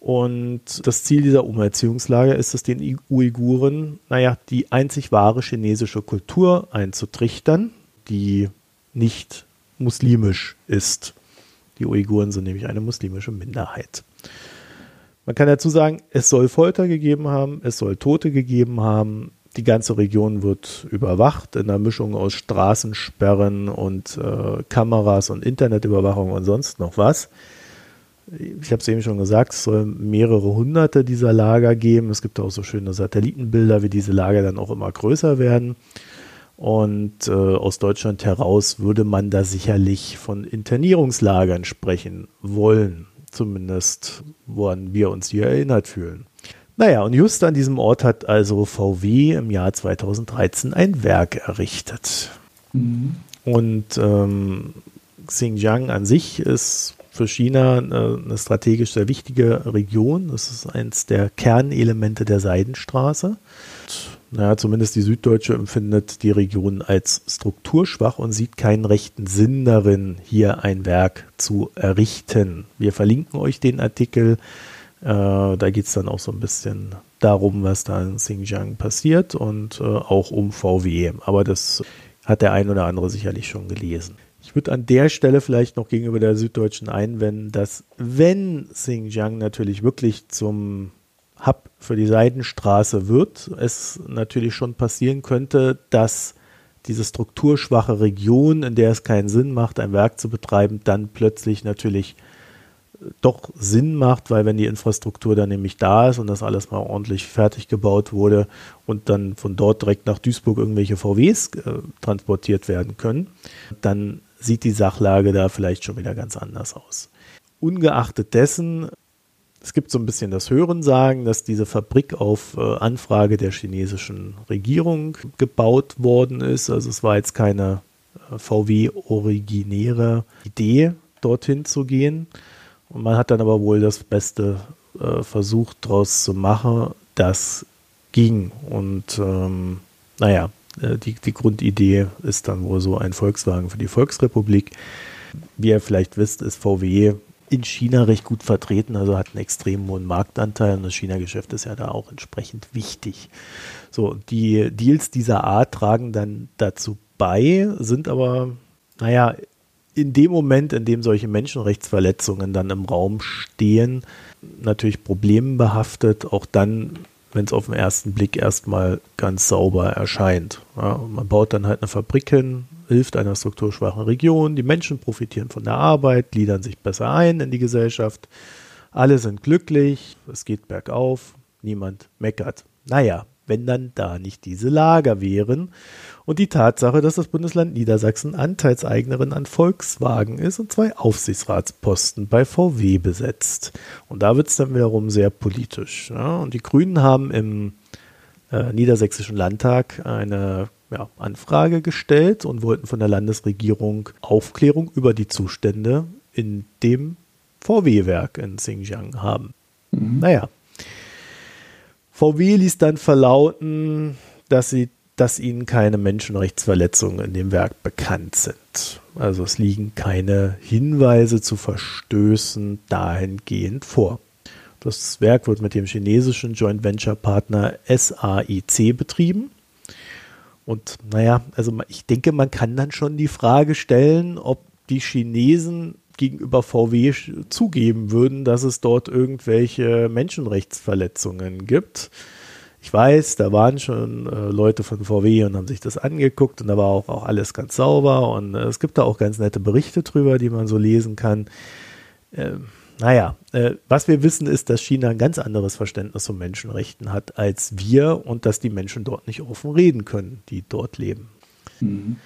Und das Ziel dieser Umerziehungslager ist es, den Uiguren, naja, die einzig wahre chinesische Kultur einzutrichtern, die nicht muslimisch ist. Die Uiguren sind nämlich eine muslimische Minderheit. Man kann dazu sagen, es soll Folter gegeben haben, es soll Tote gegeben haben. Die ganze Region wird überwacht in einer Mischung aus Straßensperren und äh, Kameras und Internetüberwachung und sonst noch was ich habe es eben schon gesagt, es soll mehrere hunderte dieser Lager geben. Es gibt auch so schöne Satellitenbilder, wie diese Lager dann auch immer größer werden. Und äh, aus Deutschland heraus würde man da sicherlich von Internierungslagern sprechen wollen. Zumindest, woran wir uns hier erinnert fühlen. Naja, und just an diesem Ort hat also VW im Jahr 2013 ein Werk errichtet. Mhm. Und ähm, Xinjiang an sich ist für China eine, eine strategisch sehr wichtige Region. Das ist eines der Kernelemente der Seidenstraße. naja, zumindest die Süddeutsche empfindet die Region als strukturschwach und sieht keinen rechten Sinn darin, hier ein Werk zu errichten. Wir verlinken euch den Artikel. Äh, da geht es dann auch so ein bisschen darum, was da in Xinjiang passiert und äh, auch um VW. Aber das hat der ein oder andere sicherlich schon gelesen. Ich würde an der Stelle vielleicht noch gegenüber der Süddeutschen einwenden, dass wenn Xinjiang natürlich wirklich zum Hub für die Seidenstraße wird, es natürlich schon passieren könnte, dass diese strukturschwache Region, in der es keinen Sinn macht, ein Werk zu betreiben, dann plötzlich natürlich doch Sinn macht, weil wenn die Infrastruktur dann nämlich da ist und das alles mal ordentlich fertig gebaut wurde und dann von dort direkt nach Duisburg irgendwelche VWs äh, transportiert werden können, dann sieht die Sachlage da vielleicht schon wieder ganz anders aus. Ungeachtet dessen, es gibt so ein bisschen das Hörensagen, dass diese Fabrik auf äh, Anfrage der chinesischen Regierung gebaut worden ist. Also es war jetzt keine äh, VW-originäre Idee, dorthin zu gehen. Und man hat dann aber wohl das Beste äh, versucht, daraus zu machen. Das ging. Und ähm, naja, äh, die, die Grundidee ist dann wohl so ein Volkswagen für die Volksrepublik. Wie ihr vielleicht wisst, ist VW in China recht gut vertreten, also hat einen extrem hohen Marktanteil und das China-Geschäft ist ja da auch entsprechend wichtig. So, die Deals dieser Art tragen dann dazu bei, sind aber, naja, in dem Moment, in dem solche Menschenrechtsverletzungen dann im Raum stehen, natürlich problembehaftet, auch dann wenn es auf den ersten Blick erstmal ganz sauber erscheint. Ja, man baut dann halt eine Fabrik hin, hilft einer strukturschwachen Region, die Menschen profitieren von der Arbeit, gliedern sich besser ein in die Gesellschaft, alle sind glücklich, es geht bergauf, niemand meckert. Naja, wenn dann da nicht diese Lager wären und die Tatsache, dass das Bundesland Niedersachsen Anteilseignerin an Volkswagen ist und zwei Aufsichtsratsposten bei VW besetzt. Und da wird es dann wiederum sehr politisch. Ja? Und die Grünen haben im äh, Niedersächsischen Landtag eine ja, Anfrage gestellt und wollten von der Landesregierung Aufklärung über die Zustände in dem VW-Werk in Xinjiang haben. Mhm. Naja, VW ließ dann verlauten, dass sie dass ihnen keine Menschenrechtsverletzungen in dem Werk bekannt sind. Also es liegen keine Hinweise zu Verstößen dahingehend vor. Das Werk wird mit dem chinesischen Joint Venture Partner SAIC betrieben. Und naja, also ich denke, man kann dann schon die Frage stellen, ob die Chinesen gegenüber VW zugeben würden, dass es dort irgendwelche Menschenrechtsverletzungen gibt. Ich weiß, da waren schon äh, Leute von VW und haben sich das angeguckt und da war auch, auch alles ganz sauber und äh, es gibt da auch ganz nette Berichte drüber, die man so lesen kann. Ähm, naja, äh, was wir wissen ist, dass China ein ganz anderes Verständnis von Menschenrechten hat als wir und dass die Menschen dort nicht offen reden können, die dort leben. Mhm.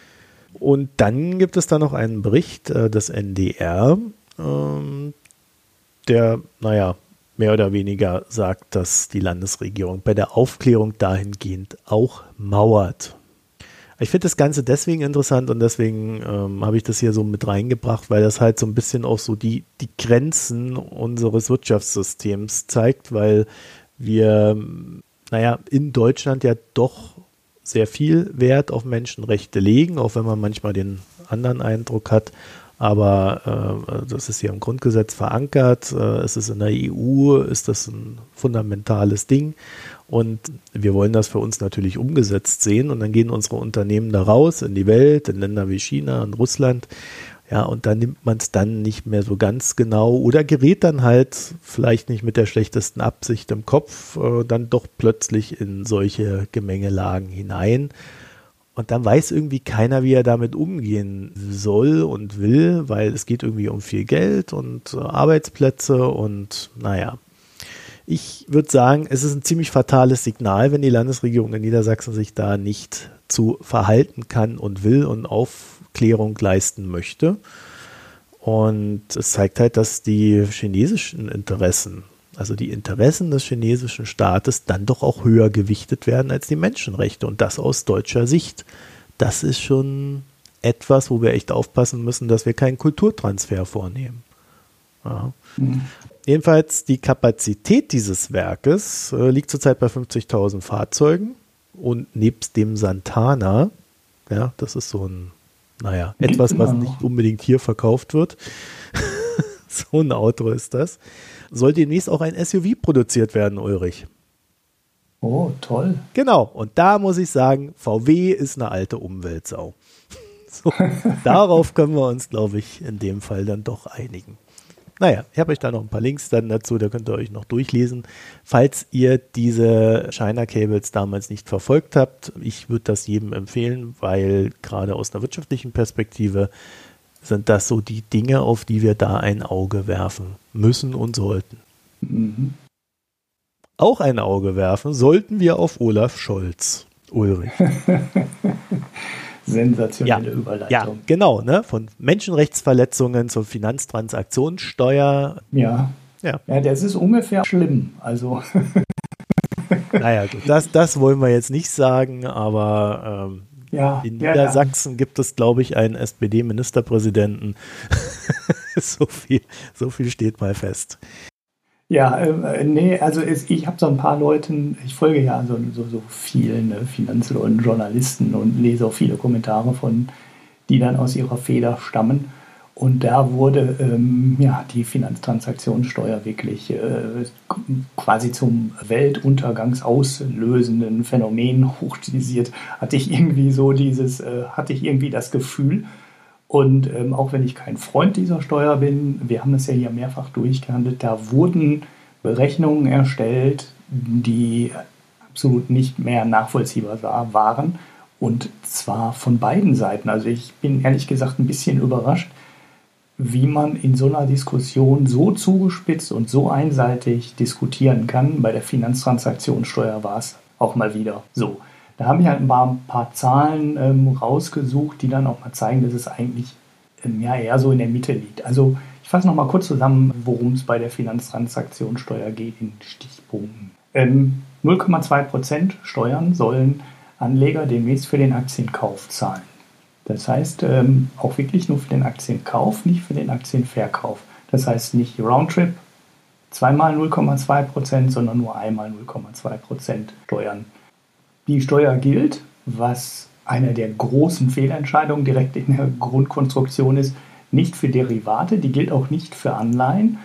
Und dann gibt es da noch einen Bericht äh, des NDR, ähm, der, naja, mehr oder weniger sagt, dass die Landesregierung bei der Aufklärung dahingehend auch mauert. Ich finde das Ganze deswegen interessant und deswegen ähm, habe ich das hier so mit reingebracht, weil das halt so ein bisschen auch so die, die Grenzen unseres Wirtschaftssystems zeigt, weil wir, naja, in Deutschland ja doch sehr viel Wert auf Menschenrechte legen, auch wenn man manchmal den anderen Eindruck hat. Aber äh, das ist hier im Grundgesetz verankert. Äh, es ist in der EU, ist das ein fundamentales Ding. Und wir wollen das für uns natürlich umgesetzt sehen. Und dann gehen unsere Unternehmen da raus in die Welt, in Länder wie China und Russland. Ja, und dann nimmt man es dann nicht mehr so ganz genau oder gerät dann halt vielleicht nicht mit der schlechtesten Absicht im Kopf äh, dann doch plötzlich in solche Gemengelagen hinein. Und dann weiß irgendwie keiner, wie er damit umgehen soll und will, weil es geht irgendwie um viel Geld und äh, Arbeitsplätze und naja. Ich würde sagen, es ist ein ziemlich fatales Signal, wenn die Landesregierung in Niedersachsen sich da nicht zu verhalten kann und will und Aufklärung leisten möchte. Und es zeigt halt, dass die chinesischen Interessen, also die Interessen des chinesischen Staates, dann doch auch höher gewichtet werden als die Menschenrechte. Und das aus deutscher Sicht. Das ist schon etwas, wo wir echt aufpassen müssen, dass wir keinen Kulturtransfer vornehmen. Ja. Mhm. Jedenfalls die Kapazität dieses Werkes äh, liegt zurzeit bei 50.000 Fahrzeugen und nebst dem Santana, ja, das ist so ein, naja, etwas, was nicht unbedingt hier verkauft wird. so ein Auto ist das. Soll demnächst auch ein SUV produziert werden, Ulrich. Oh, toll. Genau, und da muss ich sagen, VW ist eine alte Umweltsau. So, darauf können wir uns, glaube ich, in dem Fall dann doch einigen. Naja, ich habe euch da noch ein paar Links dann dazu, da könnt ihr euch noch durchlesen. Falls ihr diese China Cables damals nicht verfolgt habt, ich würde das jedem empfehlen, weil gerade aus einer wirtschaftlichen Perspektive sind das so die Dinge, auf die wir da ein Auge werfen müssen und sollten. Mhm. Auch ein Auge werfen sollten wir auf Olaf Scholz, Ulrich. sensationelle ja, Überleitung. Ja, genau, ne? Von Menschenrechtsverletzungen zur Finanztransaktionssteuer. Ja. Ja. ja, das ist ungefähr schlimm. Also. naja, gut, das, das wollen wir jetzt nicht sagen, aber ähm, ja, in Niedersachsen ja. gibt es, glaube ich, einen SPD-Ministerpräsidenten. so, viel, so viel steht mal fest. Ja, äh, nee, also es, ich habe so ein paar Leuten, ich folge ja so, so, so vielen ne, Finanz- und Journalisten und lese auch viele Kommentare von, die dann aus ihrer Feder stammen. Und da wurde ähm, ja, die Finanztransaktionssteuer wirklich äh, quasi zum weltuntergangsauslösenden Phänomen hochstilisiert. Hatte ich irgendwie so dieses, äh, hatte ich irgendwie das Gefühl. Und ähm, auch wenn ich kein Freund dieser Steuer bin, wir haben es ja hier mehrfach durchgehandelt, da wurden Berechnungen erstellt, die absolut nicht mehr nachvollziehbar waren. Und zwar von beiden Seiten. Also ich bin ehrlich gesagt ein bisschen überrascht, wie man in so einer Diskussion so zugespitzt und so einseitig diskutieren kann. Bei der Finanztransaktionssteuer war es auch mal wieder so. Da habe ich halt ein paar, ein paar Zahlen ähm, rausgesucht, die dann auch mal zeigen, dass es eigentlich ähm, ja, eher so in der Mitte liegt. Also ich fasse noch mal kurz zusammen, worum es bei der Finanztransaktionssteuer geht in Stichpunkten. Ähm, 0,2% Steuern sollen Anleger demnächst für den Aktienkauf zahlen. Das heißt, ähm, auch wirklich nur für den Aktienkauf, nicht für den Aktienverkauf. Das heißt nicht Roundtrip, zweimal 0,2%, sondern nur einmal 0,2% Steuern die Steuer gilt was eine der großen Fehlentscheidungen direkt in der Grundkonstruktion ist, nicht für Derivate, die gilt auch nicht für Anleihen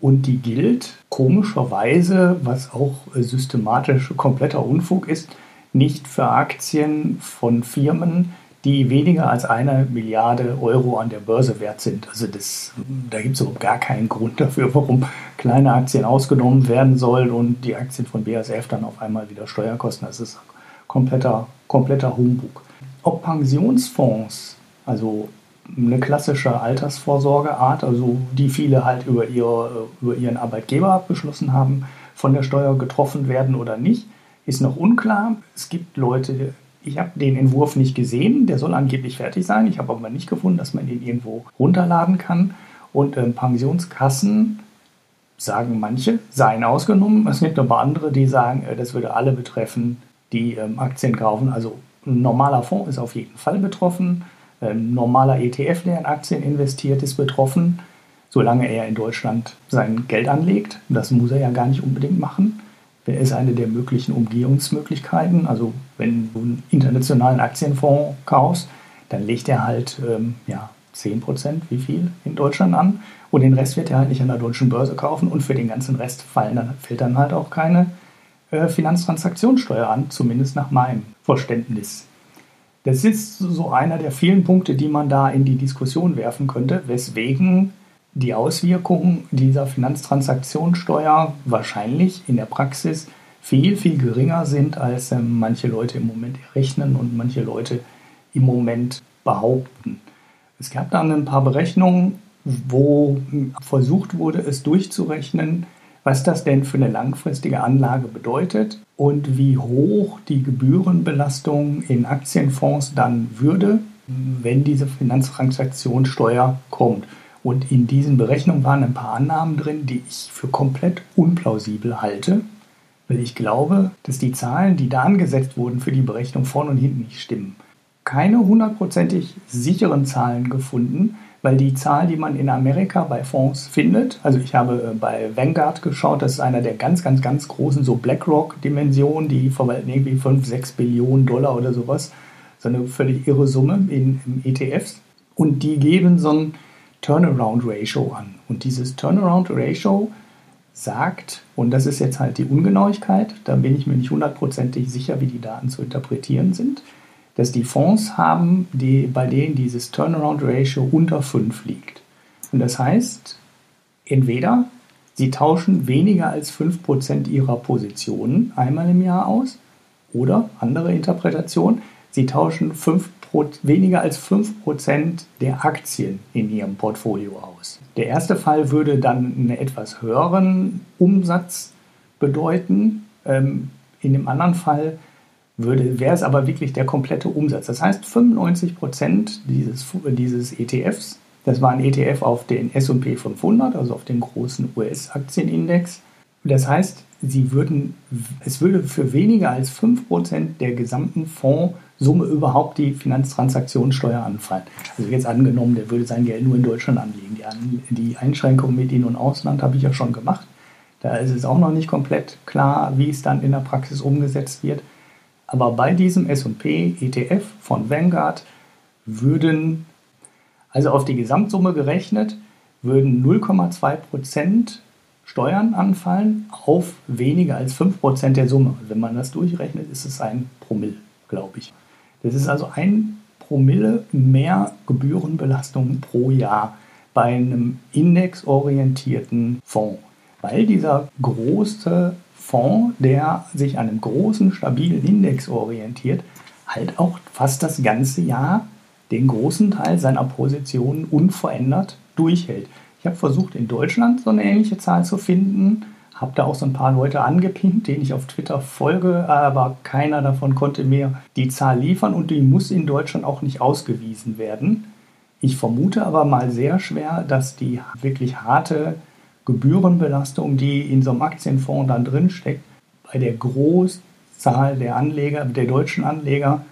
und die gilt komischerweise, was auch systematisch kompletter Unfug ist, nicht für Aktien von Firmen, die weniger als eine Milliarde Euro an der Börse wert sind. Also das, da gibt es überhaupt gar keinen Grund dafür, warum kleine Aktien ausgenommen werden sollen und die Aktien von BASF dann auf einmal wieder Steuer kosten. Das ist kompletter, kompletter Humbug. Ob Pensionsfonds, also eine klassische Altersvorsorgeart, also die viele halt über, ihr, über ihren Arbeitgeber beschlossen haben, von der Steuer getroffen werden oder nicht, ist noch unklar. Es gibt Leute, ich habe den Entwurf nicht gesehen, der soll angeblich fertig sein. Ich habe aber nicht gefunden, dass man ihn irgendwo runterladen kann. Und ähm, Pensionskassen, sagen manche, seien ausgenommen. Es gibt aber andere, die sagen, äh, das würde alle betreffen, die ähm, Aktien kaufen. Also ein normaler Fonds ist auf jeden Fall betroffen. Ein normaler ETF, der in Aktien investiert, ist betroffen, solange er in Deutschland sein Geld anlegt. Das muss er ja gar nicht unbedingt machen ist eine der möglichen Umgehungsmöglichkeiten. Also wenn du einen internationalen Aktienfonds kaufst, dann legt er halt ähm, ja, 10% wie viel, in Deutschland an. Und den Rest wird er halt nicht an der deutschen Börse kaufen. Und für den ganzen Rest fallen dann, fällt dann halt auch keine äh, Finanztransaktionssteuer an, zumindest nach meinem Verständnis. Das ist so einer der vielen Punkte, die man da in die Diskussion werfen könnte, weswegen die Auswirkungen dieser Finanztransaktionssteuer wahrscheinlich in der Praxis viel, viel geringer sind, als äh, manche Leute im Moment errechnen und manche Leute im Moment behaupten. Es gab dann ein paar Berechnungen, wo versucht wurde, es durchzurechnen, was das denn für eine langfristige Anlage bedeutet und wie hoch die Gebührenbelastung in Aktienfonds dann würde, wenn diese Finanztransaktionssteuer kommt. Und in diesen Berechnungen waren ein paar Annahmen drin, die ich für komplett unplausibel halte, weil ich glaube, dass die Zahlen, die da angesetzt wurden für die Berechnung vorne und hinten nicht stimmen. Keine hundertprozentig sicheren Zahlen gefunden, weil die Zahl, die man in Amerika bei Fonds findet, also ich habe äh, bei Vanguard geschaut, das ist einer der ganz, ganz, ganz großen, so BlackRock-Dimensionen, die verwalten irgendwie 5, 6 Billionen Dollar oder sowas, so eine völlig irre Summe in, in ETFs. Und die geben so ein Turnaround Ratio an. Und dieses Turnaround Ratio sagt, und das ist jetzt halt die Ungenauigkeit, da bin ich mir nicht hundertprozentig sicher, wie die Daten zu interpretieren sind, dass die Fonds haben, die, bei denen dieses Turnaround Ratio unter 5 liegt. Und das heißt, entweder sie tauschen weniger als 5% ihrer Positionen einmal im Jahr aus, oder andere Interpretation, sie tauschen 5 weniger als 5% der Aktien in ihrem Portfolio aus. Der erste Fall würde dann einen etwas höheren Umsatz bedeuten. Ähm, in dem anderen Fall würde, wäre es aber wirklich der komplette Umsatz. Das heißt, 95% dieses, dieses ETFs, das war ein ETF auf den SP 500, also auf den großen US-Aktienindex. Das heißt, sie würden, es würde für weniger als 5% der gesamten Fonds Summe überhaupt die Finanztransaktionssteuer anfallen. Also jetzt angenommen, der würde sein Geld nur in Deutschland anlegen. Die, die Einschränkung mit In- und Ausland habe ich ja schon gemacht. Da ist es auch noch nicht komplett klar, wie es dann in der Praxis umgesetzt wird. Aber bei diesem SP ETF von Vanguard würden, also auf die Gesamtsumme gerechnet, würden 0,2 Steuern anfallen auf weniger als 5% der Summe. Wenn man das durchrechnet, ist es ein Promille, glaube ich. Das ist also ein Promille mehr Gebührenbelastung pro Jahr bei einem indexorientierten Fonds. Weil dieser große Fonds, der sich an einem großen, stabilen Index orientiert, halt auch fast das ganze Jahr den großen Teil seiner Positionen unverändert durchhält. Ich habe versucht, in Deutschland so eine ähnliche Zahl zu finden habe da auch so ein paar Leute angepinnt, denen ich auf Twitter folge, aber keiner davon konnte mir die Zahl liefern und die muss in Deutschland auch nicht ausgewiesen werden. Ich vermute aber mal sehr schwer, dass die wirklich harte Gebührenbelastung, die in so einem Aktienfonds dann drinsteckt, bei der Großzahl der Anleger, der deutschen Anleger,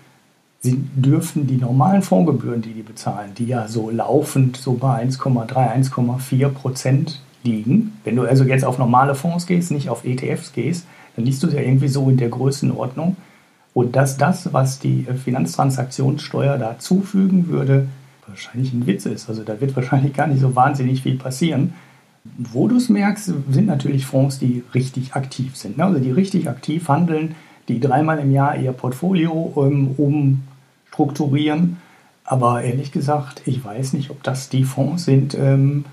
sie dürften die normalen Fondsgebühren, die die bezahlen, die ja so laufend so bei 1,3, 1,4 Prozent liegen. Wenn du also jetzt auf normale Fonds gehst, nicht auf ETFs gehst, dann liest du ja irgendwie so in der Größenordnung. Und dass das, was die Finanztransaktionssteuer da zufügen würde, wahrscheinlich ein Witz ist. Also da wird wahrscheinlich gar nicht so wahnsinnig viel passieren. Wo du es merkst, sind natürlich Fonds, die richtig aktiv sind. Ne? Also die richtig aktiv handeln, die dreimal im Jahr ihr Portfolio ähm, umstrukturieren. Aber ehrlich gesagt, ich weiß nicht, ob das die Fonds sind, ähm,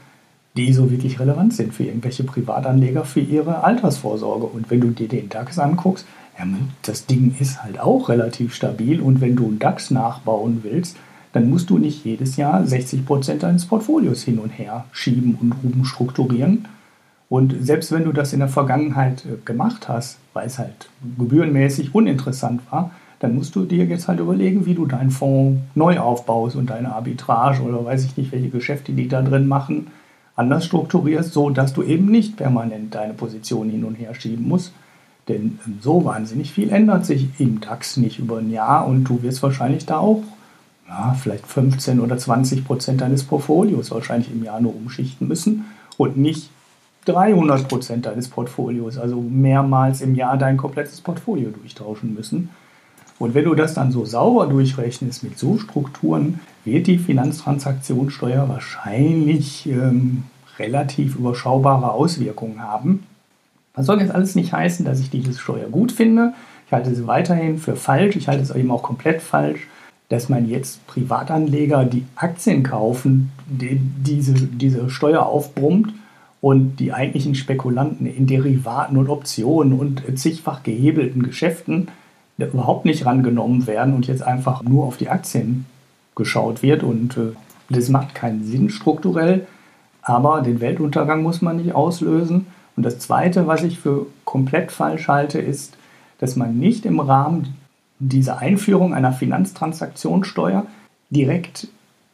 die so wirklich relevant sind für irgendwelche Privatanleger für ihre Altersvorsorge. Und wenn du dir den DAX anguckst, ja, das Ding ist halt auch relativ stabil. Und wenn du einen DAX nachbauen willst, dann musst du nicht jedes Jahr 60 Prozent deines Portfolios hin und her schieben und umstrukturieren. Und selbst wenn du das in der Vergangenheit äh, gemacht hast, weil es halt gebührenmäßig uninteressant war, dann musst du dir jetzt halt überlegen, wie du deinen Fonds neu aufbaust und deine Arbitrage oder weiß ich nicht, welche Geschäfte die da drin machen, anders strukturierst, so dass du eben nicht permanent deine Position hin und her schieben musst. Denn ähm, so wahnsinnig viel ändert sich im DAX nicht über ein Jahr und du wirst wahrscheinlich da auch ja, vielleicht 15 oder 20 Prozent deines Portfolios wahrscheinlich im Jahr nur umschichten müssen und nicht 300 Prozent deines Portfolios, also mehrmals im Jahr dein komplettes Portfolio durchtauschen müssen. Und wenn du das dann so sauber durchrechnest mit so Strukturen, wird die Finanztransaktionssteuer wahrscheinlich ähm, relativ überschaubare Auswirkungen haben. Das soll jetzt alles nicht heißen, dass ich diese Steuer gut finde. Ich halte sie weiterhin für falsch. Ich halte es eben auch komplett falsch, dass man jetzt Privatanleger, die Aktien kaufen, die, diese, diese Steuer aufbrummt und die eigentlichen Spekulanten in Derivaten und Optionen und zigfach gehebelten Geschäften überhaupt nicht rangenommen werden und jetzt einfach nur auf die Aktien geschaut wird. Und äh, das macht keinen Sinn strukturell, aber den Weltuntergang muss man nicht auslösen. Und das Zweite, was ich für komplett falsch halte, ist, dass man nicht im Rahmen diese Einführung einer Finanztransaktionssteuer direkt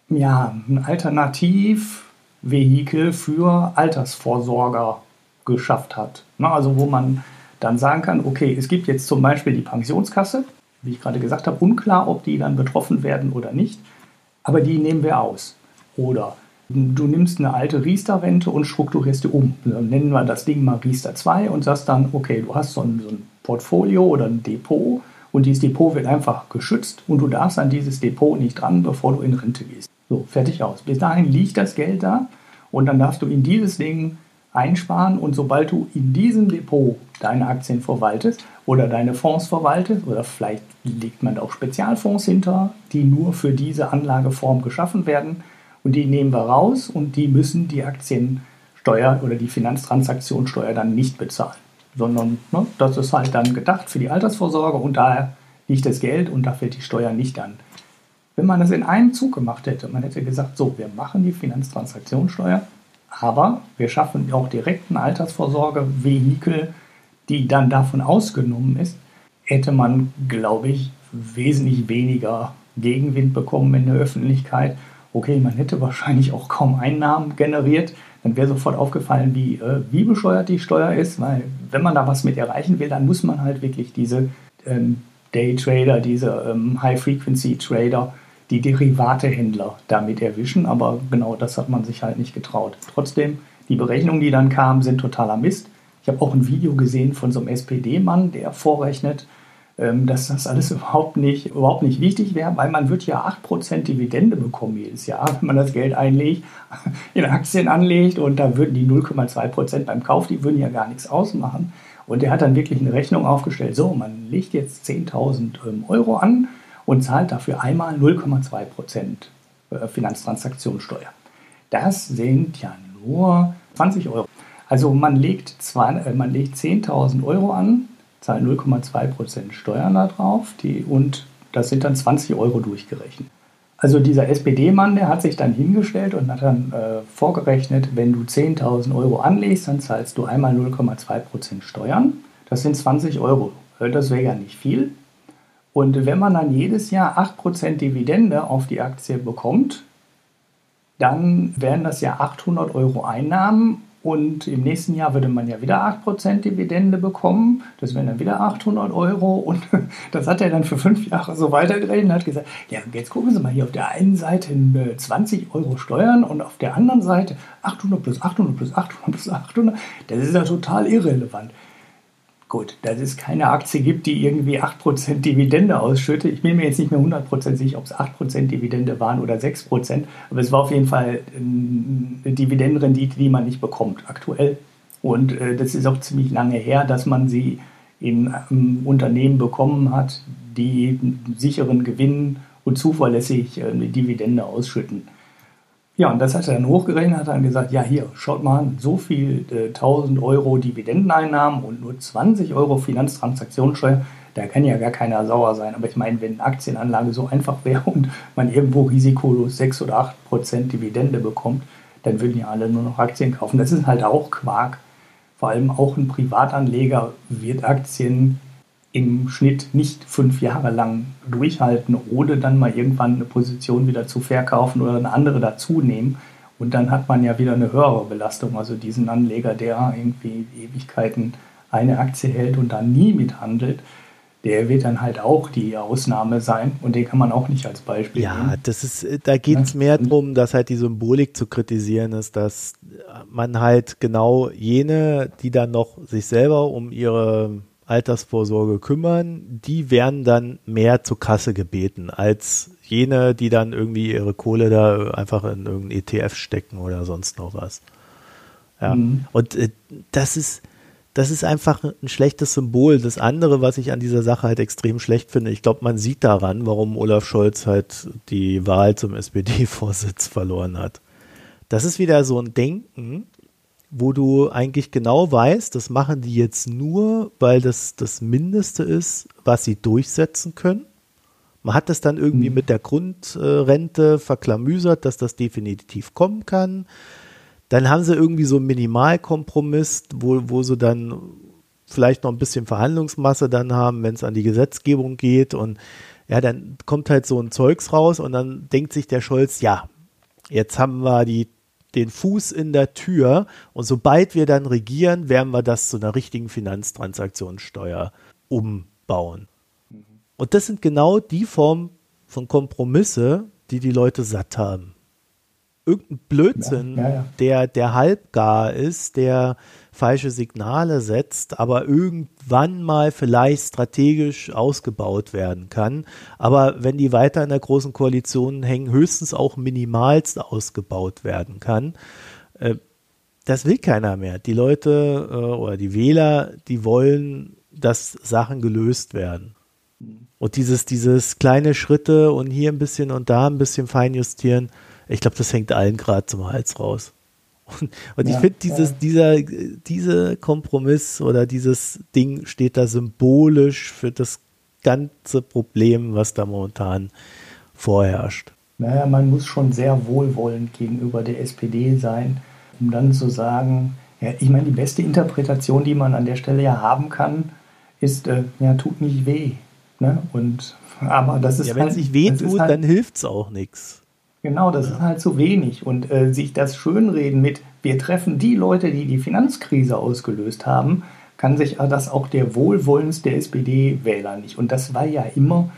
ja, ein Alternativvehikel für Altersvorsorger geschafft hat. Also wo man dann sagen kann, okay, es gibt jetzt zum Beispiel die Pensionskasse, wie ich gerade gesagt habe, unklar, ob die dann betroffen werden oder nicht, aber die nehmen wir aus. Oder du nimmst eine alte Riester-Rente und strukturierst die um. Dann nennen wir das Ding mal Riester 2 und sagst dann, okay, du hast so ein, so ein Portfolio oder ein Depot und dieses Depot wird einfach geschützt und du darfst an dieses Depot nicht dran, bevor du in Rente gehst. So, fertig aus. Bis dahin liegt das Geld da und dann darfst du in dieses Ding einsparen und sobald du in diesem Depot deine Aktien verwaltest oder deine Fonds verwaltest oder vielleicht legt man auch Spezialfonds hinter, die nur für diese Anlageform geschaffen werden und die nehmen wir raus und die müssen die Aktiensteuer oder die Finanztransaktionssteuer dann nicht bezahlen sondern ne, das ist halt dann gedacht für die Altersvorsorge und da liegt das Geld und da fällt die Steuer nicht an. Wenn man das in einem Zug gemacht hätte, man hätte gesagt, so, wir machen die Finanztransaktionssteuer, aber wir schaffen auch direkt ein Altersvorsorgevehikel, die dann davon ausgenommen ist, hätte man, glaube ich, wesentlich weniger Gegenwind bekommen in der Öffentlichkeit. Okay, man hätte wahrscheinlich auch kaum Einnahmen generiert, dann wäre sofort aufgefallen, wie, äh, wie bescheuert die Steuer ist, weil wenn man da was mit erreichen will, dann muss man halt wirklich diese ähm, Daytrader, diese ähm, High-Frequency-Trader, die Derivatehändler damit erwischen, aber genau das hat man sich halt nicht getraut. Trotzdem, die Berechnungen, die dann kamen, sind totaler Mist. Ich habe auch ein Video gesehen von so einem SPD-Mann, der vorrechnet, ähm, dass das alles überhaupt nicht, überhaupt nicht wichtig wäre, weil man wird ja 8% Dividende bekommen jedes Jahr, wenn man das Geld einlegt, in Aktien anlegt und da würden die 0,2% beim Kauf, die würden ja gar nichts ausmachen. Und der hat dann wirklich eine Rechnung aufgestellt, so, man legt jetzt 10.000 ähm, Euro an und zahlt dafür einmal 0,2% äh, Finanztransaktionssteuer. Das sind ja nur 20 Euro. Also man legt, äh, legt 10.000 Euro an, zahlen 0,2% Steuern darauf und das sind dann 20 Euro durchgerechnet. Also dieser SPD-Mann, der hat sich dann hingestellt und hat dann äh, vorgerechnet, wenn du 10.000 Euro anlegst, dann zahlst du einmal 0,2% Steuern. Das sind 20 Euro. Äh, das wäre ja nicht viel. Und wenn man dann jedes Jahr 8% Dividende auf die Aktie bekommt, dann wären das ja 800 Euro Einnahmen und im nächsten Jahr würde man ja wieder 8% Dividende bekommen. Das wären dann wieder 800 Euro. Und das hat er dann für fünf Jahre so weitergerechnet und hat gesagt, ja, jetzt gucken Sie mal hier auf der einen Seite 20 äh, Euro Steuern und auf der anderen Seite 800 plus 800 plus 800 plus 800. Das ist ja total irrelevant. Gut, dass es keine Aktie gibt, die irgendwie 8% Dividende ausschüttet. Ich bin mir jetzt nicht mehr 100% sicher, ob es 8% Dividende waren oder 6%, aber es war auf jeden Fall eine Dividendenrendite, die man nicht bekommt aktuell. Und äh, das ist auch ziemlich lange her, dass man sie in einem Unternehmen bekommen hat, die sicheren Gewinn und zuverlässig äh, eine Dividende ausschütten. Ja, und das hat er dann hochgerechnet, hat dann gesagt, ja hier, schaut mal so viel äh, 1000 Euro Dividendeneinnahmen und nur 20 Euro Finanztransaktionssteuer, da kann ja gar keiner sauer sein. Aber ich meine, wenn eine Aktienanlage so einfach wäre und man irgendwo risikolos 6 oder 8 Prozent Dividende bekommt, dann würden ja alle nur noch Aktien kaufen. Das ist halt auch Quark. Vor allem auch ein Privatanleger wird Aktien im Schnitt nicht fünf Jahre lang durchhalten oder dann mal irgendwann eine Position wieder zu verkaufen oder eine andere dazu nehmen. Und dann hat man ja wieder eine höhere Belastung. Also diesen Anleger, der irgendwie Ewigkeiten eine Aktie hält und dann nie mithandelt, der wird dann halt auch die Ausnahme sein und den kann man auch nicht als Beispiel ja, nehmen. Ja, das ist, da geht es mehr darum, dass halt die Symbolik zu kritisieren ist, dass man halt genau jene, die dann noch sich selber um ihre Altersvorsorge kümmern, die werden dann mehr zur Kasse gebeten als jene, die dann irgendwie ihre Kohle da einfach in irgendein ETF stecken oder sonst noch was. Ja. Mhm. Und äh, das ist, das ist einfach ein schlechtes Symbol. Das andere, was ich an dieser Sache halt extrem schlecht finde, ich glaube, man sieht daran, warum Olaf Scholz halt die Wahl zum SPD-Vorsitz verloren hat. Das ist wieder so ein Denken, wo du eigentlich genau weißt, das machen die jetzt nur, weil das das Mindeste ist, was sie durchsetzen können. Man hat das dann irgendwie mhm. mit der Grundrente verklamüsert, dass das definitiv kommen kann. Dann haben sie irgendwie so einen Minimalkompromiss, wo, wo sie dann vielleicht noch ein bisschen Verhandlungsmasse dann haben, wenn es an die Gesetzgebung geht. Und ja, dann kommt halt so ein Zeugs raus und dann denkt sich der Scholz, ja, jetzt haben wir die den Fuß in der Tür und sobald wir dann regieren, werden wir das zu einer richtigen Finanztransaktionssteuer umbauen. Und das sind genau die Formen von Kompromisse, die die Leute satt haben. Irgendein Blödsinn, ja, ja, ja. der der halbgar ist, der falsche Signale setzt, aber irgendwann mal vielleicht strategisch ausgebaut werden kann. Aber wenn die weiter in der großen Koalition hängen, höchstens auch minimalst ausgebaut werden kann. Äh, das will keiner mehr. Die Leute äh, oder die Wähler, die wollen, dass Sachen gelöst werden. Und dieses, dieses kleine Schritte und hier ein bisschen und da ein bisschen feinjustieren, ich glaube, das hängt allen gerade zum Hals raus. Und, und ja, ich finde, dieses, ja. dieser, dieser Kompromiss oder dieses Ding steht da symbolisch für das ganze Problem, was da momentan vorherrscht. Naja, man muss schon sehr wohlwollend gegenüber der SPD sein, um dann zu sagen, ja, ich meine, die beste Interpretation, die man an der Stelle ja haben kann, ist, äh, ja, tut nicht weh. Ne? Und, aber das ist ja, wenn halt, es nicht weh tut, halt, dann hilft es auch nichts. Genau, das ist halt zu wenig. Und äh, sich das schönreden mit, wir treffen die Leute, die die Finanzkrise ausgelöst haben, kann sich das auch der wohlwollendste SPD-Wähler nicht. Und das war ja immer.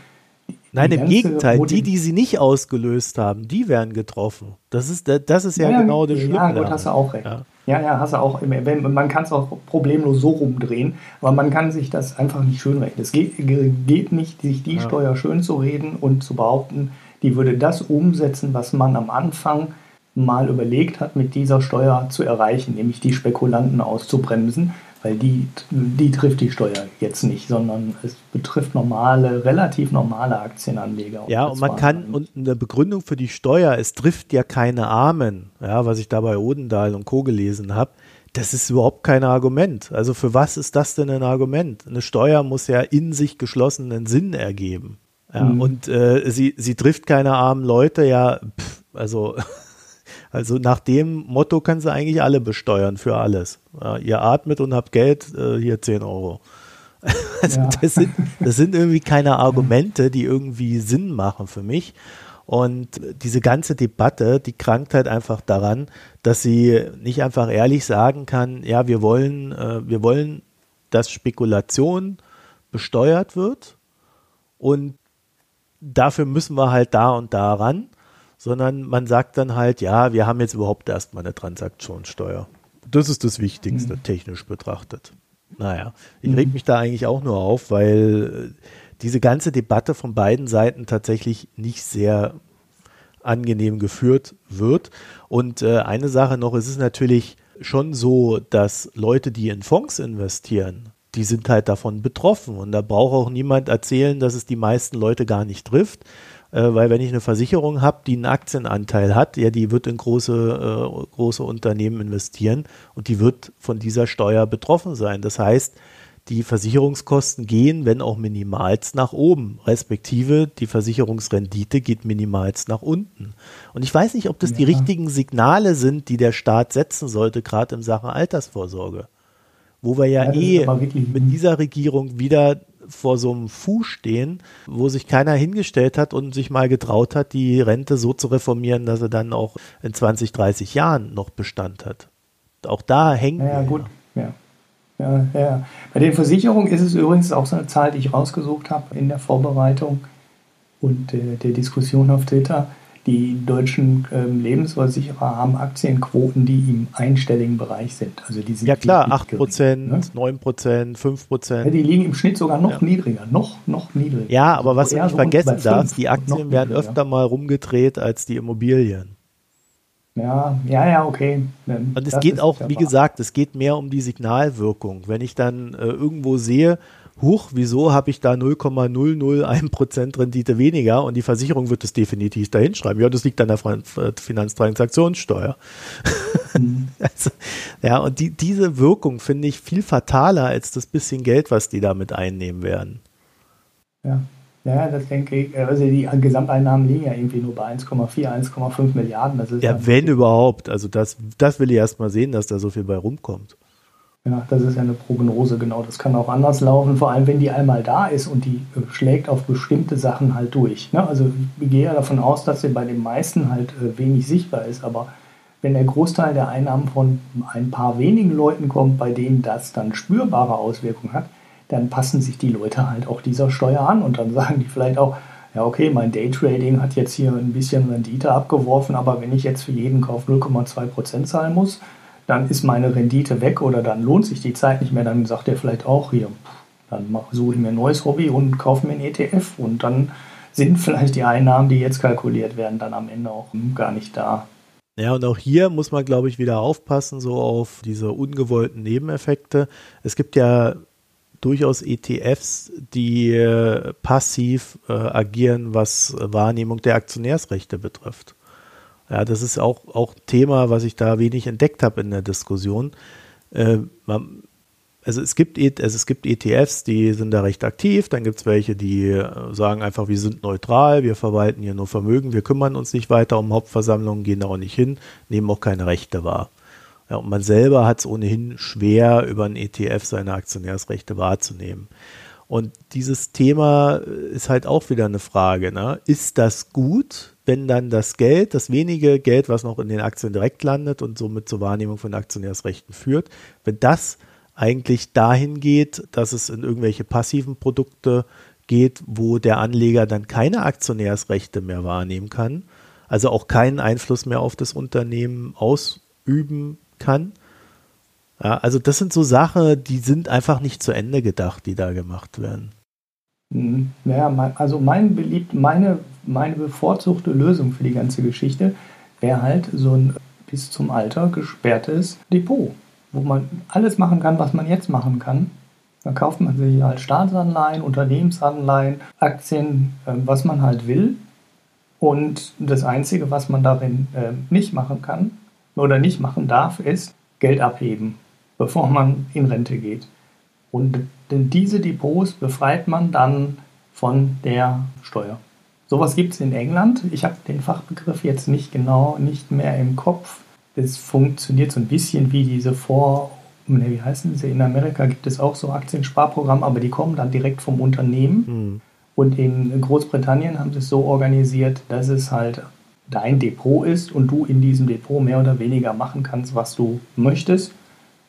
Nein, im Gegenteil, die, die sie nicht ausgelöst haben, die werden getroffen. Das ist, das ist ja, ja genau das Schlimme. Ja, gut, hast du auch recht. Ja, ja, ja hast du auch. Man kann es auch problemlos so rumdrehen, aber man kann sich das einfach nicht schönreden. Es geht, geht nicht, sich die ja. Steuer schön zu reden und zu behaupten, die würde das umsetzen, was man am Anfang mal überlegt hat, mit dieser Steuer zu erreichen, nämlich die Spekulanten auszubremsen, weil die, die trifft die Steuer jetzt nicht, sondern es betrifft normale, relativ normale Aktienanleger. Ja, und man kann, und eine Begründung für die Steuer, es trifft ja keine Armen, ja, was ich da bei Odendahl und Co. gelesen habe, das ist überhaupt kein Argument. Also für was ist das denn ein Argument? Eine Steuer muss ja in sich geschlossenen Sinn ergeben. Ja, mhm. Und äh, sie, sie trifft keine armen Leute, ja, pff, also, also nach dem Motto kann sie eigentlich alle besteuern für alles. Ja, ihr atmet und habt Geld, äh, hier 10 Euro. Also ja. das, sind, das sind irgendwie keine Argumente, die irgendwie Sinn machen für mich. Und diese ganze Debatte, die krankt halt einfach daran, dass sie nicht einfach ehrlich sagen kann, ja, wir wollen, äh, wir wollen, dass Spekulation besteuert wird und dafür müssen wir halt da und da ran, sondern man sagt dann halt, ja, wir haben jetzt überhaupt erstmal eine Transaktionssteuer. Das ist das Wichtigste, mhm. technisch betrachtet. Naja, ich reg mich da eigentlich auch nur auf, weil äh, diese ganze Debatte von beiden Seiten tatsächlich nicht sehr angenehm geführt wird. Und äh, eine Sache noch, es ist natürlich schon so, dass Leute, die in Fonds investieren, die sind halt davon betroffen. Und da braucht auch niemand erzählen, dass es die meisten Leute gar nicht trifft. Äh, weil wenn ich eine Versicherung habe, die einen Aktienanteil hat, ja, die wird in große, äh, große Unternehmen investieren und die wird von dieser Steuer betroffen sein. Das heißt, die Versicherungskosten gehen, wenn auch minimals, nach oben, respektive die Versicherungsrendite geht minimals nach unten. Und ich weiß nicht, ob das ja. die richtigen Signale sind, die der Staat setzen sollte, gerade in Sachen Altersvorsorge. Wo wir ja, ja eh mit dieser Regierung wieder vor so einem Fu stehen, wo sich keiner hingestellt hat und sich mal getraut hat, die Rente so zu reformieren, dass er dann auch in 20, 30 Jahren noch Bestand hat. Auch da hängt. Ja, ja gut. Ja. Ja, ja. Bei den Versicherungen ist es übrigens auch so eine Zahl, die ich rausgesucht habe in der Vorbereitung und äh, der Diskussion auf Twitter die deutschen ähm, Lebensversicherer haben Aktienquoten, die im einstelligen Bereich sind. Also die sind ja klar, 8 Prozent, ne? 9 Prozent, 5 Prozent. Ja, die liegen im Schnitt sogar noch ja. niedriger, noch, noch niedriger. Ja, aber was du nicht vergessen darfst, die Aktien werden öfter mal rumgedreht als die Immobilien. Ja, ja, ja, okay. Und es geht auch, wie gesagt, es geht mehr um die Signalwirkung. Wenn ich dann äh, irgendwo sehe, huch, wieso habe ich da 0,001% Rendite weniger und die Versicherung wird es definitiv dahin schreiben. Ja, das liegt an der äh, Finanztransaktionssteuer. Mhm. also, ja, und die, diese Wirkung finde ich viel fataler als das bisschen Geld, was die damit einnehmen werden. Ja. Ja, das denke ich. Also die Gesamteinnahmen liegen ja irgendwie nur bei 1,4, 1,5 Milliarden. ja, wenn überhaupt. Also das, das will ich erst mal sehen, dass da so viel bei rumkommt. Ja, das ist ja eine Prognose, genau. Das kann auch anders laufen, vor allem wenn die einmal da ist und die äh, schlägt auf bestimmte Sachen halt durch. Ne? Also ich gehe ja davon aus, dass sie bei den meisten halt äh, wenig sichtbar ist, aber wenn der Großteil der Einnahmen von ein paar wenigen Leuten kommt, bei denen das dann spürbare Auswirkungen hat, dann passen sich die Leute halt auch dieser Steuer an und dann sagen die vielleicht auch, ja okay, mein Daytrading hat jetzt hier ein bisschen Rendite abgeworfen, aber wenn ich jetzt für jeden Kauf 0,2% zahlen muss, dann ist meine Rendite weg oder dann lohnt sich die Zeit nicht mehr, dann sagt er vielleicht auch hier, dann suche ich mir ein neues Hobby und kaufe mir einen ETF und dann sind vielleicht die Einnahmen, die jetzt kalkuliert werden, dann am Ende auch gar nicht da. Ja, und auch hier muss man, glaube ich, wieder aufpassen, so auf diese ungewollten Nebeneffekte. Es gibt ja durchaus ETFs, die äh, passiv äh, agieren, was Wahrnehmung der Aktionärsrechte betrifft. Ja, das ist auch, auch Thema, was ich da wenig entdeckt habe in der Diskussion. Äh, man, also es gibt, e, also es gibt ETFs, die sind da recht aktiv, dann gibt es welche, die äh, sagen einfach, wir sind neutral, wir verwalten hier nur Vermögen, wir kümmern uns nicht weiter um Hauptversammlungen, gehen da auch nicht hin, nehmen auch keine Rechte wahr. Ja, und man selber hat es ohnehin schwer, über einen ETF seine Aktionärsrechte wahrzunehmen. Und dieses Thema ist halt auch wieder eine Frage. Ne? Ist das gut? Wenn dann das Geld, das wenige Geld, was noch in den Aktien direkt landet und somit zur Wahrnehmung von Aktionärsrechten führt, wenn das eigentlich dahin geht, dass es in irgendwelche passiven Produkte geht, wo der Anleger dann keine Aktionärsrechte mehr wahrnehmen kann, also auch keinen Einfluss mehr auf das Unternehmen ausüben kann. Ja, also das sind so Sachen, die sind einfach nicht zu Ende gedacht, die da gemacht werden. Mhm. Ja, also mein beliebt, meine meine bevorzugte Lösung für die ganze Geschichte wäre halt so ein bis zum Alter gesperrtes Depot, wo man alles machen kann, was man jetzt machen kann. Dann kauft man sich halt Staatsanleihen, Unternehmensanleihen, Aktien, äh, was man halt will. Und das Einzige, was man darin äh, nicht machen kann oder nicht machen darf, ist Geld abheben, bevor man in Rente geht. Und diese Depots befreit man dann von der Steuer. Sowas gibt es in England. Ich habe den Fachbegriff jetzt nicht genau, nicht mehr im Kopf. Es funktioniert so ein bisschen wie diese Vor- ne, wie heißen sie? In Amerika gibt es auch so Aktiensparprogramme, aber die kommen dann direkt vom Unternehmen. Mhm. Und in Großbritannien haben sie es so organisiert, dass es halt dein Depot ist und du in diesem Depot mehr oder weniger machen kannst, was du möchtest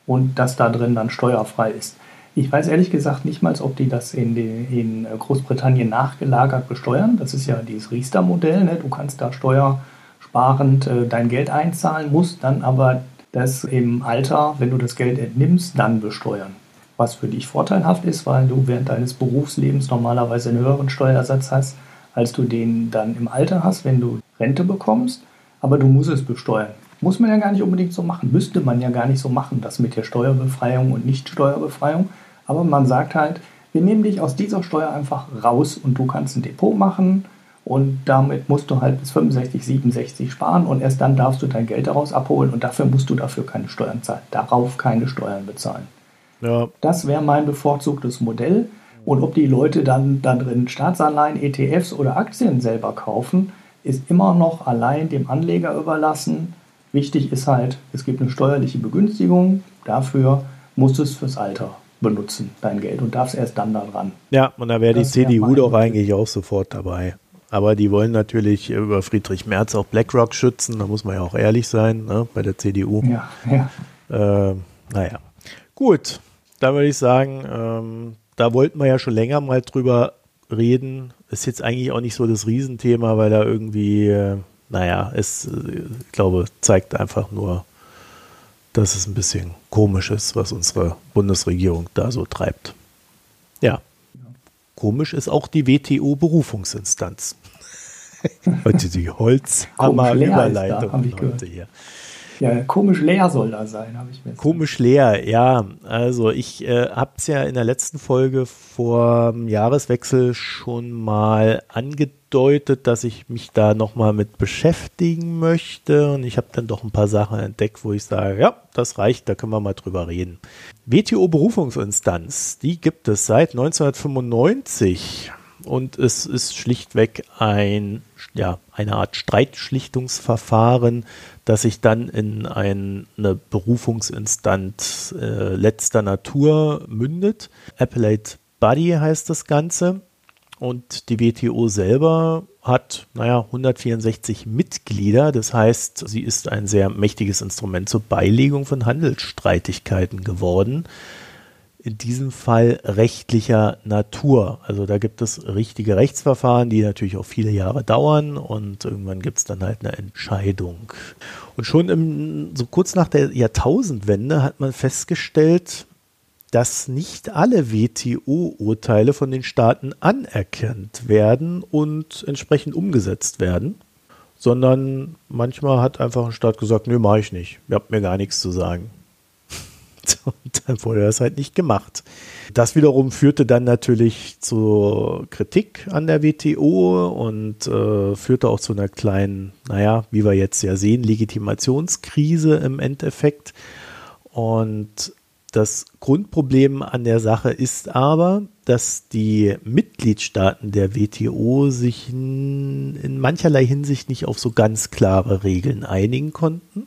und das da drin dann steuerfrei ist. Ich weiß ehrlich gesagt nicht mal, ob die das in, die, in Großbritannien nachgelagert besteuern. Das ist ja dieses Riester-Modell. Ne? Du kannst da steuersparend äh, dein Geld einzahlen, musst dann aber das im Alter, wenn du das Geld entnimmst, dann besteuern. was für dich vorteilhaft ist, weil du während deines Berufslebens normalerweise einen höheren Steuersatz hast, als du den dann im Alter hast, wenn du Rente bekommst. Aber du musst es besteuern. Muss man ja gar nicht unbedingt so machen. Müsste man ja gar nicht so machen, das mit der Steuerbefreiung und Nicht-Steuerbefreiung. Aber man sagt halt, wir nehmen dich aus dieser Steuer einfach raus und du kannst ein Depot machen und damit musst du halt bis 65, 67 sparen und erst dann darfst du dein Geld daraus abholen und dafür musst du dafür keine Steuern zahlen, darauf keine Steuern bezahlen. Ja. Das wäre mein bevorzugtes Modell. Und ob die Leute dann da drin Staatsanleihen, ETFs oder Aktien selber kaufen, ist immer noch allein dem Anleger überlassen. Wichtig ist halt, es gibt eine steuerliche Begünstigung. Dafür musst du es fürs Alter benutzen, dein Geld, und darfst erst dann da dran. Ja, und da wäre die CDU doch eigentlich auch sofort dabei. Aber die wollen natürlich über Friedrich Merz auch BlackRock schützen, da muss man ja auch ehrlich sein, ne, bei der CDU. Ja, ja. Äh, naja, gut, da würde ich sagen, ähm, da wollten wir ja schon länger mal drüber reden. Ist jetzt eigentlich auch nicht so das Riesenthema, weil da irgendwie, äh, naja, es, äh, ich glaube, zeigt einfach nur, dass es ein bisschen komisch ist, was unsere Bundesregierung da so treibt. Ja. Komisch ist auch die WTO-Berufungsinstanz. heute die Holzhammer-Überleitung heute hier. Ja, komisch leer soll da sein, habe ich mir Komisch leer, ja. Also ich äh, habe es ja in der letzten Folge vor Jahreswechsel schon mal angedeutet, dass ich mich da nochmal mit beschäftigen möchte. Und ich habe dann doch ein paar Sachen entdeckt, wo ich sage, ja, das reicht, da können wir mal drüber reden. WTO-Berufungsinstanz, die gibt es seit 1995 und es ist schlichtweg ein, ja, eine Art Streitschlichtungsverfahren, das sich dann in ein, eine Berufungsinstanz äh, letzter Natur mündet. Appellate Body heißt das Ganze. Und die WTO selber hat, naja, 164 Mitglieder. Das heißt, sie ist ein sehr mächtiges Instrument zur Beilegung von Handelsstreitigkeiten geworden in diesem Fall rechtlicher Natur. Also da gibt es richtige Rechtsverfahren, die natürlich auch viele Jahre dauern und irgendwann gibt es dann halt eine Entscheidung. Und schon im, so kurz nach der Jahrtausendwende hat man festgestellt, dass nicht alle WTO-Urteile von den Staaten anerkannt werden und entsprechend umgesetzt werden, sondern manchmal hat einfach ein Staat gesagt, nö, mache ich nicht. Ihr habt mir gar nichts zu sagen. Und dann wurde das halt nicht gemacht. Das wiederum führte dann natürlich zur Kritik an der WTO und äh, führte auch zu einer kleinen, naja, wie wir jetzt ja sehen, Legitimationskrise im Endeffekt. Und das Grundproblem an der Sache ist aber, dass die Mitgliedstaaten der WTO sich in, in mancherlei Hinsicht nicht auf so ganz klare Regeln einigen konnten.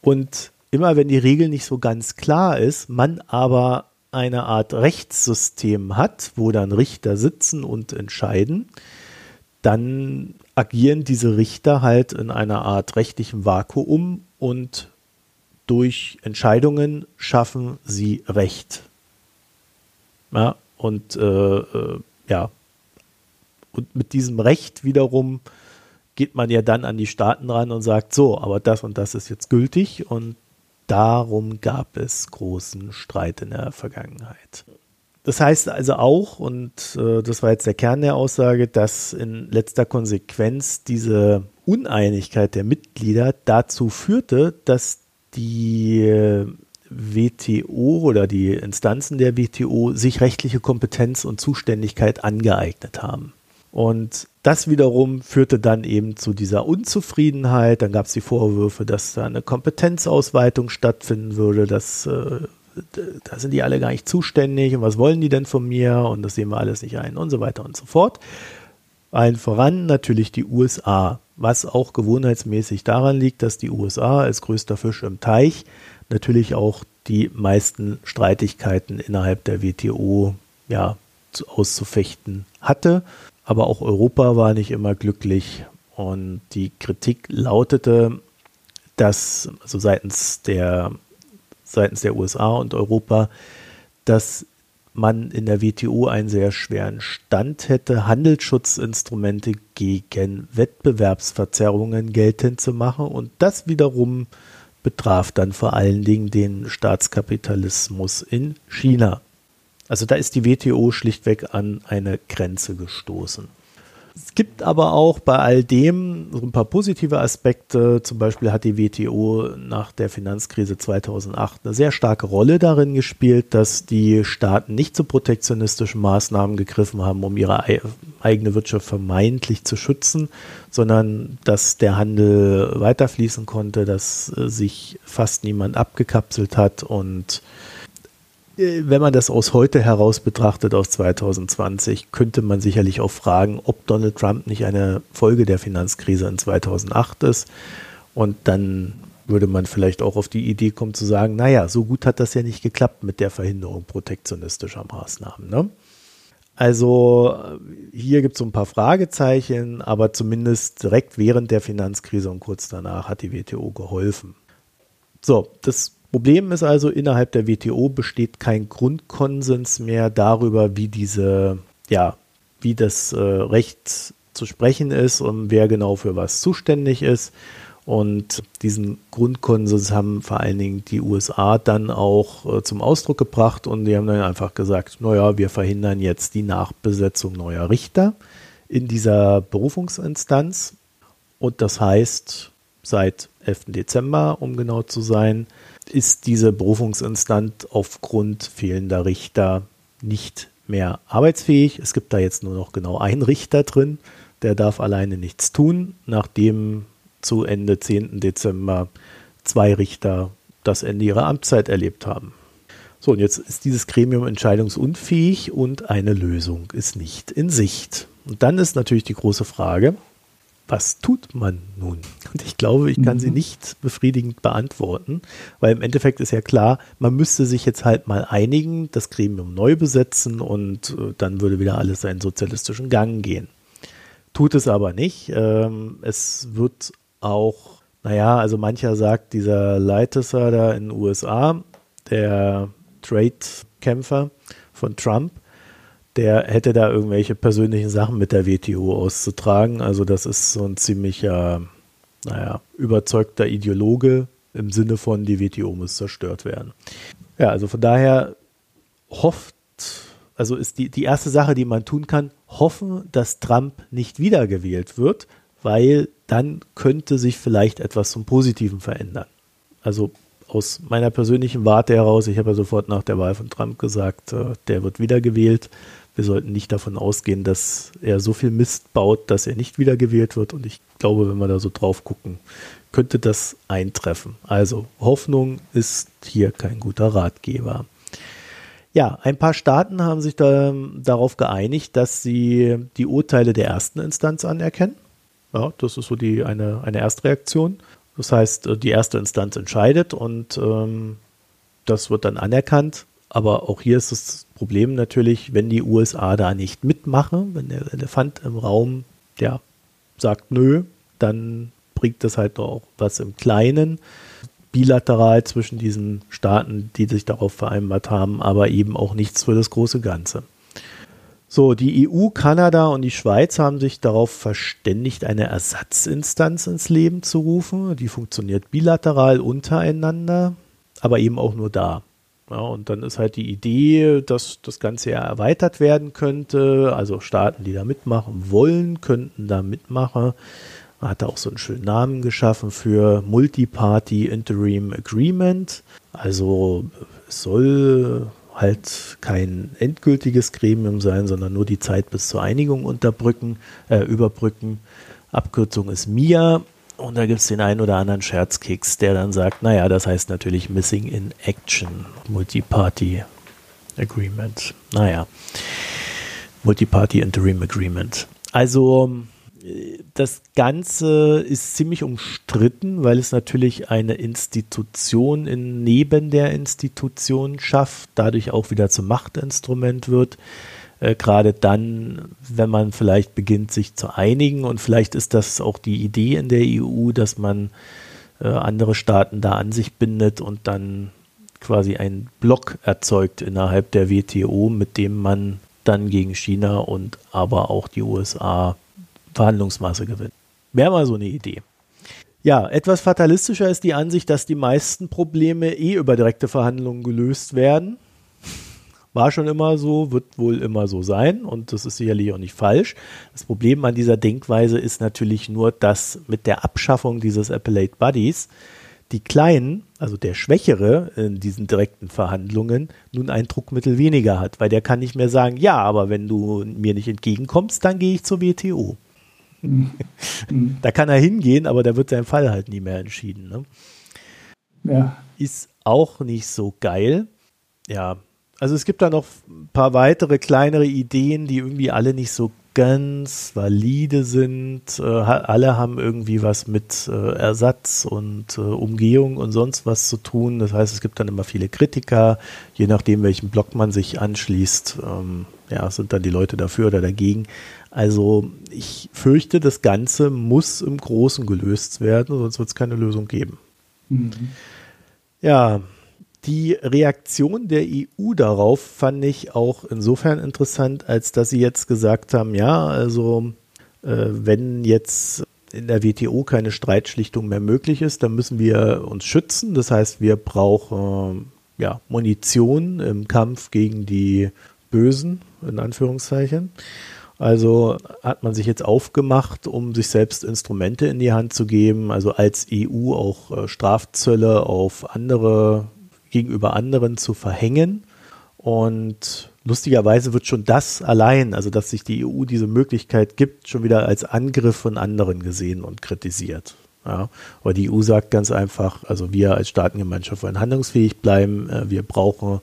Und immer wenn die Regel nicht so ganz klar ist, man aber eine Art Rechtssystem hat, wo dann Richter sitzen und entscheiden, dann agieren diese Richter halt in einer Art rechtlichem Vakuum und durch Entscheidungen schaffen sie Recht. Ja, und äh, äh, ja, und mit diesem Recht wiederum geht man ja dann an die Staaten ran und sagt, so, aber das und das ist jetzt gültig und darum gab es großen Streit in der Vergangenheit. Das heißt also auch, und äh, das war jetzt der Kern der Aussage, dass in letzter Konsequenz diese Uneinigkeit der Mitglieder dazu führte, dass die äh, WTO oder die Instanzen der WTO sich rechtliche Kompetenz und Zuständigkeit angeeignet haben. Und das wiederum führte dann eben zu dieser Unzufriedenheit. Dann gab es die Vorwürfe, dass da eine Kompetenzausweitung stattfinden würde, dass äh, da sind die alle gar nicht zuständig und was wollen die denn von mir und das sehen wir alles nicht ein und so weiter und so fort. Allen voran natürlich die USA, was auch gewohnheitsmäßig daran liegt, dass die USA als größter Fisch im Teich natürlich auch die meisten Streitigkeiten innerhalb der WTO ja, auszufechten hatte aber auch Europa war nicht immer glücklich. Und die Kritik lautete, dass also seitens der, seitens der USA und Europa, dass man in der WTO einen sehr schweren Stand hätte, Handelsschutzinstrumente gegen Wettbewerbsverzerrungen geltend zu machen. Und das wiederum betraf dann vor allen Dingen den Staatskapitalismus in China. Also da ist die WTO schlichtweg an eine Grenze gestoßen. Es gibt aber auch bei all dem so ein paar positive Aspekte. Zum Beispiel hat die WTO nach der Finanzkrise 2008 eine sehr starke Rolle darin gespielt, dass die Staaten nicht zu protektionistischen Maßnahmen gegriffen haben, um ihre eigene Wirtschaft vermeintlich zu schützen, sondern dass der Handel weiterfließen konnte, dass äh, sich fast niemand abgekapselt hat und wenn man das aus heute heraus betrachtet, aus 2020, könnte man sicherlich auch fragen, ob Donald Trump nicht eine Folge der Finanzkrise in 2008 ist. Und dann würde man vielleicht auch auf die Idee kommen zu sagen, naja, so gut hat das ja nicht geklappt mit der Verhinderung protektionistischer Maßnahmen. Ne? Also hier gibt es so ein paar Fragezeichen, aber zumindest direkt während der Finanzkrise und kurz danach hat die WTO geholfen. So, das Problem ist also, innerhalb der WTO besteht kein Grundkonsens mehr darüber, wie diese, ja, wie das äh, Recht zu sprechen ist und wer genau für was zuständig ist. Und diesen Grundkonsens haben vor allen Dingen die USA dann auch äh, zum Ausdruck gebracht und die haben dann einfach gesagt, naja, wir verhindern jetzt die Nachbesetzung neuer Richter in dieser Berufungsinstanz. Und das heißt, seit 11. Dezember, um genau zu sein, ist diese Berufungsinstanz aufgrund fehlender Richter nicht mehr arbeitsfähig. Es gibt da jetzt nur noch genau einen Richter drin, der darf alleine nichts tun, nachdem zu Ende 10. Dezember zwei Richter das Ende ihrer Amtszeit erlebt haben. So, und jetzt ist dieses Gremium entscheidungsunfähig und eine Lösung ist nicht in Sicht. Und dann ist natürlich die große Frage, was tut man nun? Und ich glaube, ich kann mhm. sie nicht befriedigend beantworten, weil im Endeffekt ist ja klar, man müsste sich jetzt halt mal einigen, das Gremium neu besetzen und äh, dann würde wieder alles seinen sozialistischen Gang gehen. Tut es aber nicht. Ähm, es wird auch, naja, also mancher sagt, dieser Leitesser da in den USA, der Trade-Kämpfer von Trump, der hätte da irgendwelche persönlichen Sachen mit der WTO auszutragen. Also das ist so ein ziemlicher, naja, überzeugter Ideologe im Sinne von, die WTO muss zerstört werden. Ja, also von daher hofft, also ist die, die erste Sache, die man tun kann, hoffen, dass Trump nicht wiedergewählt wird, weil dann könnte sich vielleicht etwas zum Positiven verändern. Also aus meiner persönlichen Warte heraus, ich habe ja sofort nach der Wahl von Trump gesagt, äh, der wird wiedergewählt wir sollten nicht davon ausgehen, dass er so viel Mist baut, dass er nicht wiedergewählt wird. Und ich glaube, wenn wir da so drauf gucken, könnte das eintreffen. Also Hoffnung ist hier kein guter Ratgeber. Ja, ein paar Staaten haben sich da, darauf geeinigt, dass sie die Urteile der ersten Instanz anerkennen. Ja, das ist so die, eine, eine Erstreaktion. Das heißt, die erste Instanz entscheidet und ähm, das wird dann anerkannt. Aber auch hier ist das Problem natürlich, wenn die USA da nicht mitmachen, wenn der Elefant im Raum, der sagt nö, dann bringt das halt auch was im Kleinen, bilateral zwischen diesen Staaten, die sich darauf vereinbart haben, aber eben auch nichts für das große Ganze. So, die EU, Kanada und die Schweiz haben sich darauf verständigt, eine Ersatzinstanz ins Leben zu rufen. Die funktioniert bilateral untereinander, aber eben auch nur da. Ja, und dann ist halt die Idee, dass das Ganze ja erweitert werden könnte. Also Staaten, die da mitmachen wollen, könnten da mitmachen. Man hat da auch so einen schönen Namen geschaffen für Multi-Party Interim Agreement. Also es soll halt kein endgültiges Gremium sein, sondern nur die Zeit bis zur Einigung unterbrücken, äh, überbrücken. Abkürzung ist MIA und da gibt es den einen oder anderen Scherzkeks, der dann sagt, naja, das heißt natürlich Missing in Action, Multi-Party Agreement. Naja, Multi-Party Interim Agreement. Also das Ganze ist ziemlich umstritten, weil es natürlich eine Institution in, neben der Institution schafft, dadurch auch wieder zum Machtinstrument wird äh, gerade dann, wenn man vielleicht beginnt, sich zu einigen. Und vielleicht ist das auch die Idee in der EU, dass man äh, andere Staaten da an sich bindet und dann quasi einen Block erzeugt innerhalb der WTO, mit dem man dann gegen China und aber auch die USA Verhandlungsmasse gewinnt. Wäre mal so eine Idee. Ja, etwas fatalistischer ist die Ansicht, dass die meisten Probleme eh über direkte Verhandlungen gelöst werden. War schon immer so, wird wohl immer so sein und das ist sicherlich auch nicht falsch. Das Problem an dieser Denkweise ist natürlich nur, dass mit der Abschaffung dieses Appellate Buddies die Kleinen, also der Schwächere in diesen direkten Verhandlungen, nun ein Druckmittel weniger hat, weil der kann nicht mehr sagen, ja, aber wenn du mir nicht entgegenkommst, dann gehe ich zur WTO. Da kann er hingehen, aber da wird sein Fall halt nie mehr entschieden. Ne? Ja. Ist auch nicht so geil. Ja, also es gibt da noch ein paar weitere kleinere Ideen, die irgendwie alle nicht so ganz valide sind. Äh, alle haben irgendwie was mit äh, Ersatz und äh, Umgehung und sonst was zu tun. Das heißt, es gibt dann immer viele Kritiker, je nachdem, welchen Block man sich anschließt. Ähm, ja, sind dann die Leute dafür oder dagegen. Also ich fürchte, das Ganze muss im Großen gelöst werden, sonst wird es keine Lösung geben. Mhm. Ja, die Reaktion der EU darauf fand ich auch insofern interessant, als dass sie jetzt gesagt haben, ja, also äh, wenn jetzt in der WTO keine Streitschlichtung mehr möglich ist, dann müssen wir uns schützen. Das heißt, wir brauchen äh, ja, Munition im Kampf gegen die Bösen, in Anführungszeichen. Also hat man sich jetzt aufgemacht, um sich selbst Instrumente in die Hand zu geben, also als EU auch äh, Strafzölle auf andere gegenüber anderen zu verhängen. Und lustigerweise wird schon das allein, also dass sich die EU diese Möglichkeit gibt, schon wieder als Angriff von anderen gesehen und kritisiert. Ja, aber die EU sagt ganz einfach, also wir als Staatengemeinschaft wollen handlungsfähig bleiben, äh, wir brauchen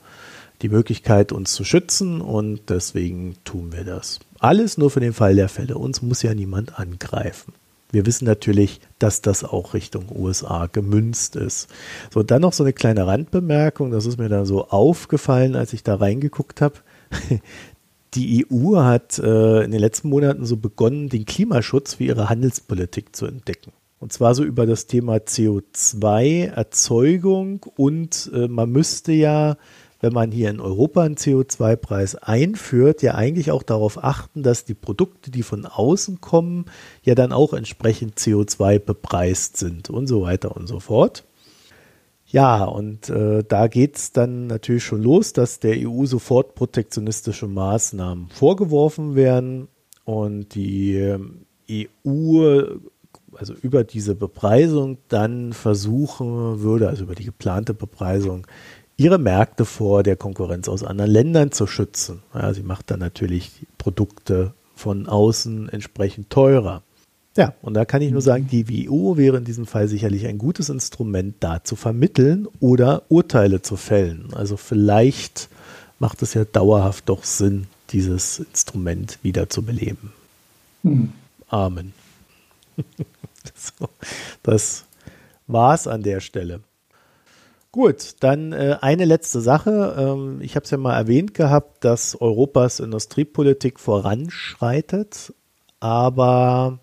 die Möglichkeit, uns zu schützen und deswegen tun wir das. Alles nur für den Fall der Fälle. Uns muss ja niemand angreifen. Wir wissen natürlich, dass das auch Richtung USA gemünzt ist. So, dann noch so eine kleine Randbemerkung, das ist mir dann so aufgefallen, als ich da reingeguckt habe. Die EU hat äh, in den letzten Monaten so begonnen, den Klimaschutz für ihre Handelspolitik zu entdecken. Und zwar so über das Thema CO2-Erzeugung und äh, man müsste ja wenn man hier in Europa einen CO2-Preis einführt, ja eigentlich auch darauf achten, dass die Produkte, die von außen kommen, ja dann auch entsprechend CO2 bepreist sind und so weiter und so fort. Ja, und äh, da geht es dann natürlich schon los, dass der EU sofort protektionistische Maßnahmen vorgeworfen werden und die äh, EU also über diese Bepreisung dann versuchen würde, also über die geplante Bepreisung, ihre Märkte vor der Konkurrenz aus anderen Ländern zu schützen. Ja, sie macht dann natürlich Produkte von außen entsprechend teurer. Ja, und da kann ich nur sagen, die WIO wäre in diesem Fall sicherlich ein gutes Instrument, da zu vermitteln oder Urteile zu fällen. Also vielleicht macht es ja dauerhaft doch Sinn, dieses Instrument wieder zu beleben. Hm. Amen. so, das war's an der Stelle. Gut, dann äh, eine letzte Sache. Ähm, ich habe es ja mal erwähnt gehabt, dass Europas Industriepolitik voranschreitet, aber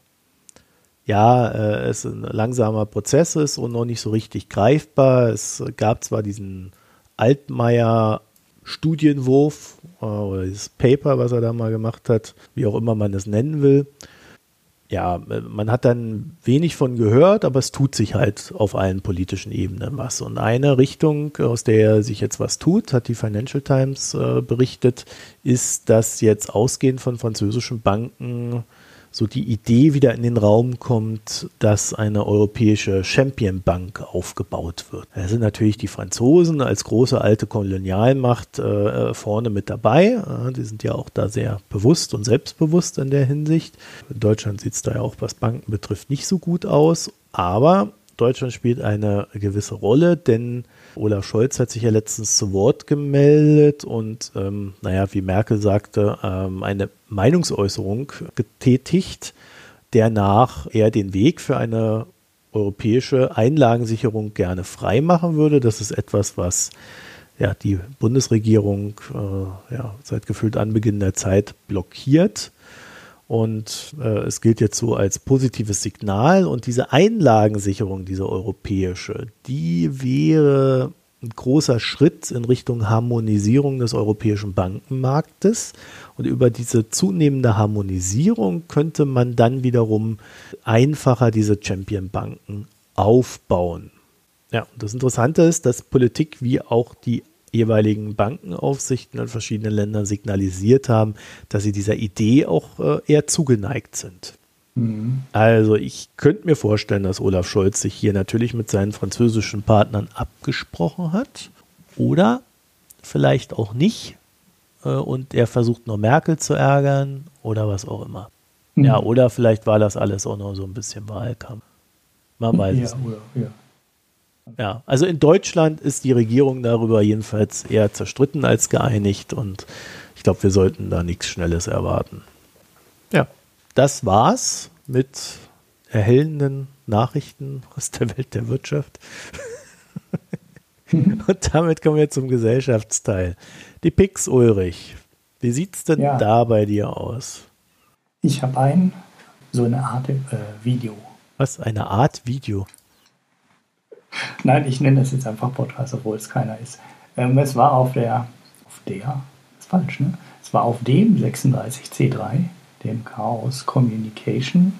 ja, äh, es ein langsamer Prozess ist und noch nicht so richtig greifbar. Es gab zwar diesen Altmaier Studienwurf äh, oder dieses Paper, was er da mal gemacht hat, wie auch immer man es nennen will ja, man hat dann wenig von gehört, aber es tut sich halt auf allen politischen Ebenen was. Und eine Richtung, aus der sich jetzt was tut, hat die Financial Times äh, berichtet, ist, dass jetzt ausgehend von französischen Banken so die Idee wieder in den Raum kommt, dass eine europäische Champion Bank aufgebaut wird. Da sind natürlich die Franzosen als große alte Kolonialmacht äh, vorne mit dabei. Äh, die sind ja auch da sehr bewusst und selbstbewusst in der Hinsicht. In Deutschland sieht es da ja auch, was Banken betrifft, nicht so gut aus. Aber Deutschland spielt eine gewisse Rolle, denn Olaf Scholz hat sich ja letztens zu Wort gemeldet und, ähm, naja, wie Merkel sagte, ähm, eine Meinungsäußerung getätigt, der nach er den Weg für eine europäische Einlagensicherung gerne freimachen würde. Das ist etwas, was ja, die Bundesregierung äh, ja, seit gefühlt Anbeginn der Zeit blockiert. Und äh, es gilt jetzt so als positives Signal. Und diese Einlagensicherung, diese europäische, die wäre ein großer Schritt in Richtung Harmonisierung des europäischen Bankenmarktes. Und über diese zunehmende Harmonisierung könnte man dann wiederum einfacher diese Champion-Banken aufbauen. Ja, und das Interessante ist, dass Politik wie auch die jeweiligen Bankenaufsichten in verschiedenen Ländern signalisiert haben, dass sie dieser Idee auch äh, eher zugeneigt sind. Mhm. Also ich könnte mir vorstellen, dass Olaf Scholz sich hier natürlich mit seinen französischen Partnern abgesprochen hat oder vielleicht auch nicht äh, und er versucht nur Merkel zu ärgern oder was auch immer. Mhm. Ja, oder vielleicht war das alles auch noch so ein bisschen Wahlkampf. Man weiß ja, es nicht. Oder, ja. Ja, also in Deutschland ist die Regierung darüber jedenfalls eher zerstritten als geeinigt und ich glaube, wir sollten da nichts Schnelles erwarten. Ja, das war's mit erhellenden Nachrichten aus der Welt der Wirtschaft. und damit kommen wir zum Gesellschaftsteil. Die Pix Ulrich. Wie sieht's denn ja. da bei dir aus? Ich habe ein so eine Art äh, Video. Was? Eine Art Video? Nein, ich nenne das jetzt einfach Podcast, obwohl es keiner ist. Ähm, es war auf der, auf der, ist falsch, ne? Es war auf dem 36C3, dem Chaos Communication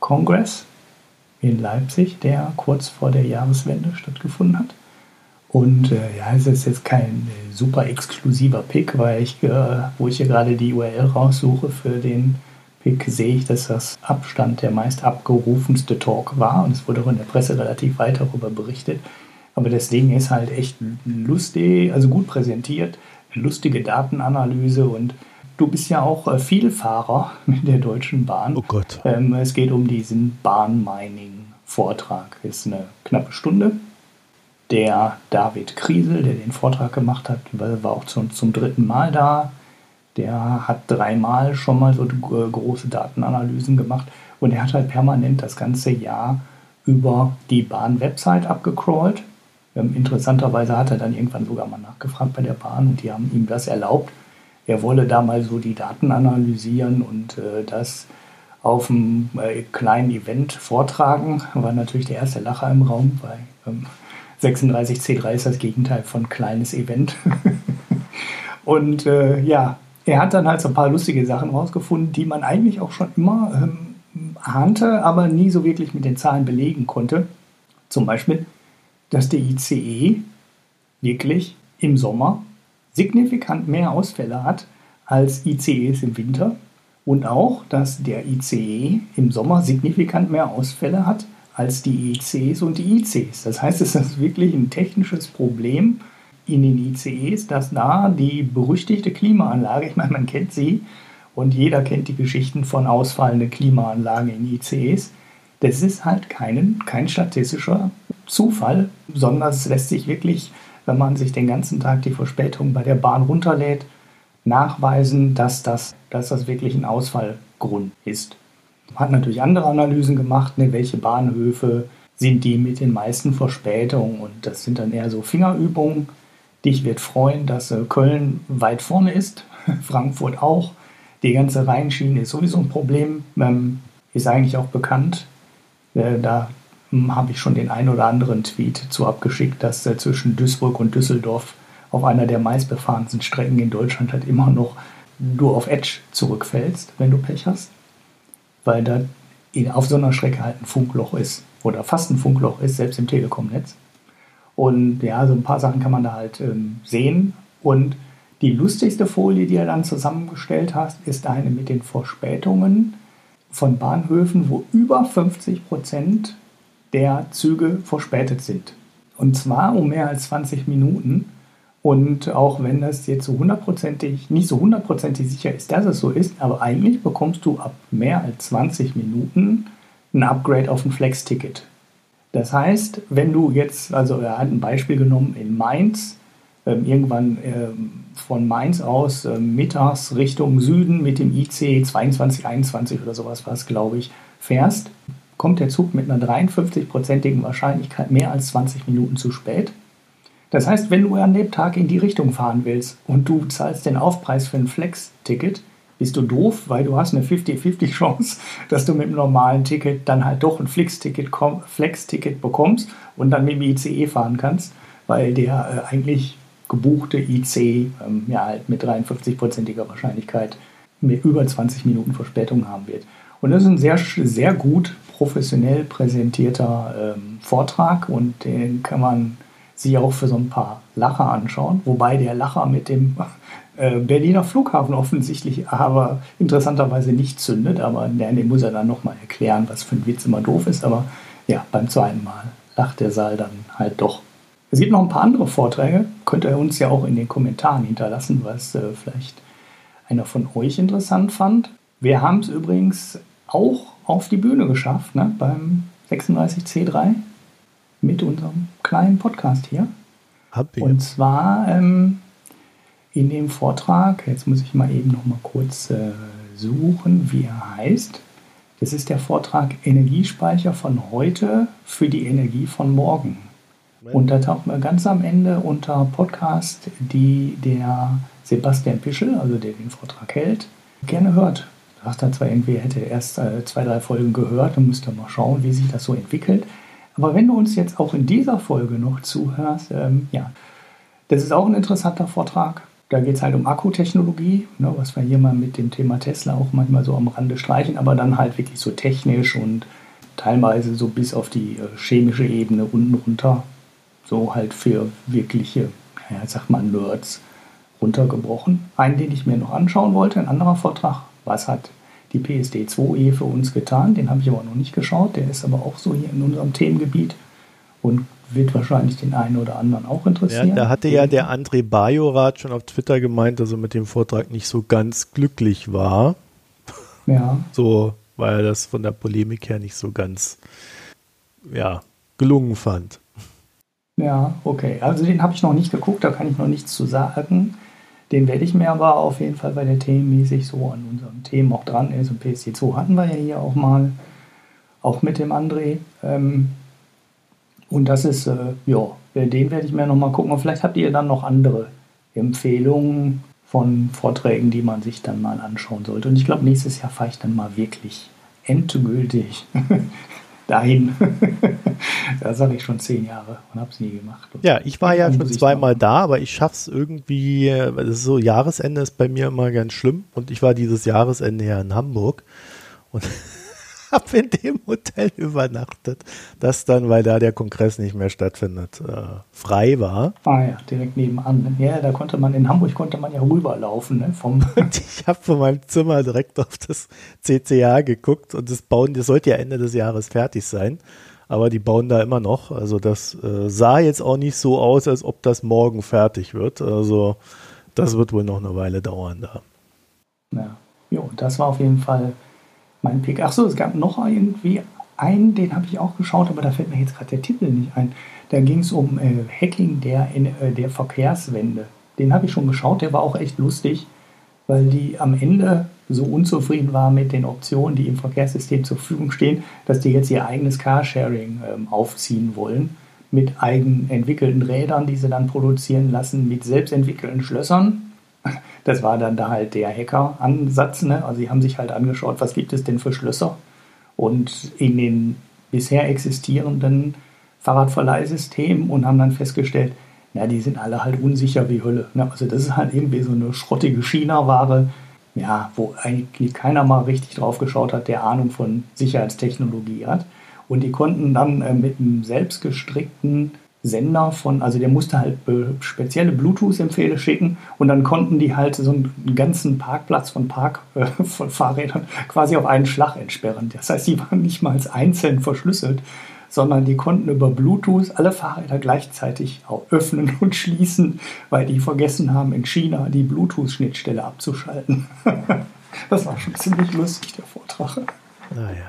Congress in Leipzig, der kurz vor der Jahreswende stattgefunden hat. Und äh, ja, es ist jetzt kein äh, super exklusiver Pick, weil ich, äh, wo ich hier gerade die URL raussuche für den Pick sehe ich, dass das Abstand der meist abgerufenste Talk war und es wurde auch in der Presse relativ weit darüber berichtet. Aber das Ding ist halt echt lustig, also gut präsentiert, lustige Datenanalyse und du bist ja auch äh, Vielfahrer mit der Deutschen Bahn. Oh Gott. Ähm, es geht um diesen Bahnmining-Vortrag. Ist eine knappe Stunde. Der David Kriesel, der den Vortrag gemacht hat, war auch zum, zum dritten Mal da der hat dreimal schon mal so äh, große Datenanalysen gemacht und er hat halt permanent das ganze Jahr über die Bahn-Website abgecrawlt. Ähm, interessanterweise hat er dann irgendwann sogar mal nachgefragt bei der Bahn und die haben ihm das erlaubt. Er wolle da mal so die Daten analysieren und äh, das auf einem äh, kleinen Event vortragen. War natürlich der erste Lacher im Raum, weil ähm, 36C3 ist das Gegenteil von kleines Event. und äh, ja, er hat dann halt so ein paar lustige Sachen rausgefunden, die man eigentlich auch schon immer ähm, ahnte, aber nie so wirklich mit den Zahlen belegen konnte. Zum Beispiel, dass der ICE wirklich im Sommer signifikant mehr Ausfälle hat als ICEs im Winter und auch, dass der ICE im Sommer signifikant mehr Ausfälle hat als die ECs und die ICs. Das heißt, es ist wirklich ein technisches Problem, in den ICEs, dass da die berüchtigte Klimaanlage, ich meine, man kennt sie und jeder kennt die Geschichten von ausfallenden Klimaanlagen in ICEs, das ist halt kein, kein statistischer Zufall, sondern es lässt sich wirklich, wenn man sich den ganzen Tag die Verspätung bei der Bahn runterlädt, nachweisen, dass das, dass das wirklich ein Ausfallgrund ist. Man hat natürlich andere Analysen gemacht, ne, welche Bahnhöfe sind die mit den meisten Verspätungen und das sind dann eher so Fingerübungen. Dich wird freuen, dass äh, Köln weit vorne ist, Frankfurt auch. Die ganze Rheinschiene ist sowieso ein Problem, ähm, ist eigentlich auch bekannt. Äh, da hm, habe ich schon den einen oder anderen Tweet zu abgeschickt, dass äh, zwischen Duisburg und Düsseldorf auf einer der meistbefahrensten Strecken in Deutschland halt immer noch du auf Edge zurückfällst, wenn du Pech hast. Weil da auf so einer Strecke halt ein Funkloch ist oder fast ein Funkloch ist, selbst im Telekom-Netz. Und ja, so ein paar Sachen kann man da halt ähm, sehen. Und die lustigste Folie, die er dann zusammengestellt hat, ist eine mit den Verspätungen von Bahnhöfen, wo über 50 Prozent der Züge verspätet sind. Und zwar um mehr als 20 Minuten. Und auch wenn das jetzt so hundertprozentig, nicht so hundertprozentig sicher ist, dass es so ist, aber eigentlich bekommst du ab mehr als 20 Minuten ein Upgrade auf ein Flex-Ticket. Das heißt, wenn du jetzt, also er hat ein Beispiel genommen in Mainz, ähm, irgendwann ähm, von Mainz aus ähm, mittags Richtung Süden mit dem IC 2221 oder sowas was, glaube ich, fährst, kommt der Zug mit einer 53-prozentigen Wahrscheinlichkeit mehr als 20 Minuten zu spät. Das heißt, wenn du an dem Tag in die Richtung fahren willst und du zahlst den Aufpreis für ein Flex-Ticket, bist du doof, weil du hast eine 50-50 Chance, dass du mit dem normalen Ticket dann halt doch ein Flex-Ticket Flex bekommst und dann mit dem ICE fahren kannst, weil der äh, eigentlich gebuchte IC ähm, ja halt mit 53-prozentiger Wahrscheinlichkeit mehr über 20 Minuten Verspätung haben wird. Und das ist ein sehr, sehr gut professionell präsentierter ähm, Vortrag und den kann man sich auch für so ein paar Lacher anschauen. Wobei der Lacher mit dem Berliner Flughafen offensichtlich aber interessanterweise nicht zündet. Aber den muss er dann nochmal erklären, was für ein Witz immer doof ist. Aber ja, beim zweiten Mal lacht der Saal dann halt doch. Es gibt noch ein paar andere Vorträge. Könnt ihr uns ja auch in den Kommentaren hinterlassen, was äh, vielleicht einer von euch interessant fand. Wir haben es übrigens auch auf die Bühne geschafft, ne, beim 36C3 mit unserem kleinen Podcast hier. Hab ich. Und zwar ähm, in dem Vortrag, jetzt muss ich mal eben noch mal kurz äh, suchen, wie er heißt. Das ist der Vortrag Energiespeicher von heute für die Energie von morgen. Und da taucht man ganz am Ende unter Podcast, die der Sebastian Pischel, also der den Vortrag hält, gerne hört sagt er zwar irgendwie, hätte erst äh, zwei, drei Folgen gehört und müsste mal schauen, wie sich das so entwickelt. Aber wenn du uns jetzt auch in dieser Folge noch zuhörst, ähm, ja, das ist auch ein interessanter Vortrag. Da geht es halt um Akkutechnologie, ne, was wir hier mal mit dem Thema Tesla auch manchmal so am Rande streichen, aber dann halt wirklich so technisch und teilweise so bis auf die äh, chemische Ebene unten runter. So halt für wirkliche, ja, sag mal, Nerds runtergebrochen. Einen, den ich mir noch anschauen wollte, ein anderer Vortrag was hat die PSD 2E für uns getan? Den habe ich aber noch nicht geschaut. Der ist aber auch so hier in unserem Themengebiet und wird wahrscheinlich den einen oder anderen auch interessieren. Ja, da hatte ja der André Bajorat schon auf Twitter gemeint, dass er mit dem Vortrag nicht so ganz glücklich war. Ja. So, weil er das von der Polemik her nicht so ganz, ja, gelungen fand. Ja, okay. Also den habe ich noch nicht geguckt, da kann ich noch nichts zu sagen. Den werde ich mir aber auf jeden Fall, weil der themenmäßig so an unseren Themen auch dran ist. Und PSD2 hatten wir ja hier auch mal, auch mit dem André. Ähm, und das ist, äh, ja, den werde ich mir nochmal gucken. Und vielleicht habt ihr dann noch andere Empfehlungen von Vorträgen, die man sich dann mal anschauen sollte. Und ich glaube, nächstes Jahr fahre ich dann mal wirklich endgültig dahin. da sage ich schon zehn Jahre und habe es nie gemacht. Und ja, ich war ja schon zweimal da, aber ich schaffe es irgendwie, das ist so Jahresende ist bei mir immer ganz schlimm und ich war dieses Jahresende ja in Hamburg und habe in dem Hotel übernachtet, das dann, weil da der Kongress nicht mehr stattfindet, äh, frei war. Ah ja, direkt nebenan. Ja, da konnte man, in Hamburg konnte man ja rüberlaufen. Ne, vom ich habe von meinem Zimmer direkt auf das CCA geguckt und das Bauen, das sollte ja Ende des Jahres fertig sein. Aber die bauen da immer noch. Also das äh, sah jetzt auch nicht so aus, als ob das morgen fertig wird. Also das wird wohl noch eine Weile dauern da. Ja, jo, das war auf jeden Fall mein Pick. Achso, es gab noch irgendwie einen, den habe ich auch geschaut, aber da fällt mir jetzt gerade der Titel nicht ein. Da ging es um äh, Hacking der, in, äh, der Verkehrswende. Den habe ich schon geschaut, der war auch echt lustig, weil die am Ende so unzufrieden war mit den Optionen, die im Verkehrssystem zur Verfügung stehen, dass die jetzt ihr eigenes Carsharing ähm, aufziehen wollen mit eigen entwickelten Rädern, die sie dann produzieren lassen, mit selbstentwickelten Schlössern das war dann da halt der Hacker-Ansatz. Ne? Also sie haben sich halt angeschaut, was gibt es denn für Schlösser. Und in den bisher existierenden Fahrradverleihsystemen und haben dann festgestellt, na, die sind alle halt unsicher wie Hölle. Ne? Also das ist halt irgendwie so eine schrottige China-Ware, ja, wo eigentlich keiner mal richtig drauf geschaut hat, der Ahnung von Sicherheitstechnologie hat. Und die konnten dann äh, mit einem selbstgestrickten Sender von, also der musste halt spezielle Bluetooth-Empfehle schicken und dann konnten die halt so einen ganzen Parkplatz von Park äh, von Fahrrädern quasi auf einen Schlag entsperren. Das heißt, die waren nicht mal einzeln verschlüsselt, sondern die konnten über Bluetooth alle Fahrräder gleichzeitig auch öffnen und schließen, weil die vergessen haben, in China die Bluetooth-Schnittstelle abzuschalten. das war schon ziemlich lustig, der Vortrag. Naja.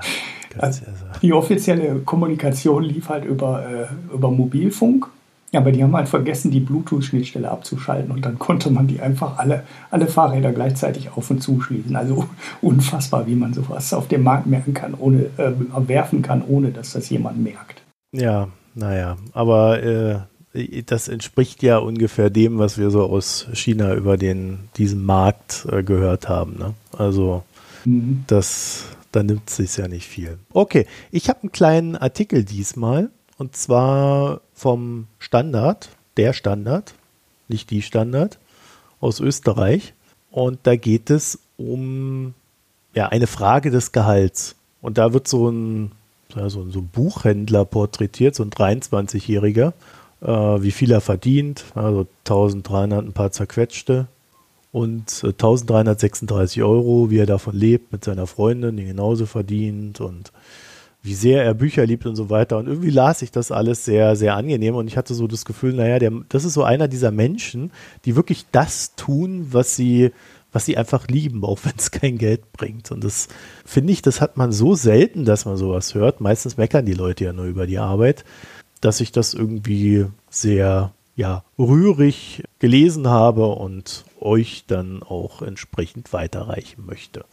Also die offizielle Kommunikation lief halt über, äh, über Mobilfunk. Aber die haben halt vergessen, die Bluetooth-Schnittstelle abzuschalten und dann konnte man die einfach alle, alle Fahrräder gleichzeitig auf und zuschließen. Also unfassbar, wie man sowas auf dem Markt merken kann, ohne äh, werfen kann, ohne dass das jemand merkt. Ja, naja, aber äh, das entspricht ja ungefähr dem, was wir so aus China über den, diesen Markt äh, gehört haben. Ne? Also mhm. das da nimmt es sich ja nicht viel. Okay, ich habe einen kleinen Artikel diesmal und zwar vom Standard, der Standard, nicht die Standard, aus Österreich. Und da geht es um ja, eine Frage des Gehalts. Und da wird so ein, ja, so, so ein Buchhändler porträtiert, so ein 23-Jähriger, äh, wie viel er verdient, also 1300 ein paar zerquetschte und äh, 1336 Euro, wie er davon lebt mit seiner Freundin, die genauso verdient und wie sehr er Bücher liebt und so weiter. Und irgendwie las ich das alles sehr, sehr angenehm und ich hatte so das Gefühl, naja, der, das ist so einer dieser Menschen, die wirklich das tun, was sie, was sie einfach lieben, auch wenn es kein Geld bringt. Und das finde ich, das hat man so selten, dass man sowas hört. Meistens meckern die Leute ja nur über die Arbeit, dass ich das irgendwie sehr, ja, rührig gelesen habe und euch dann auch entsprechend weiterreichen möchte.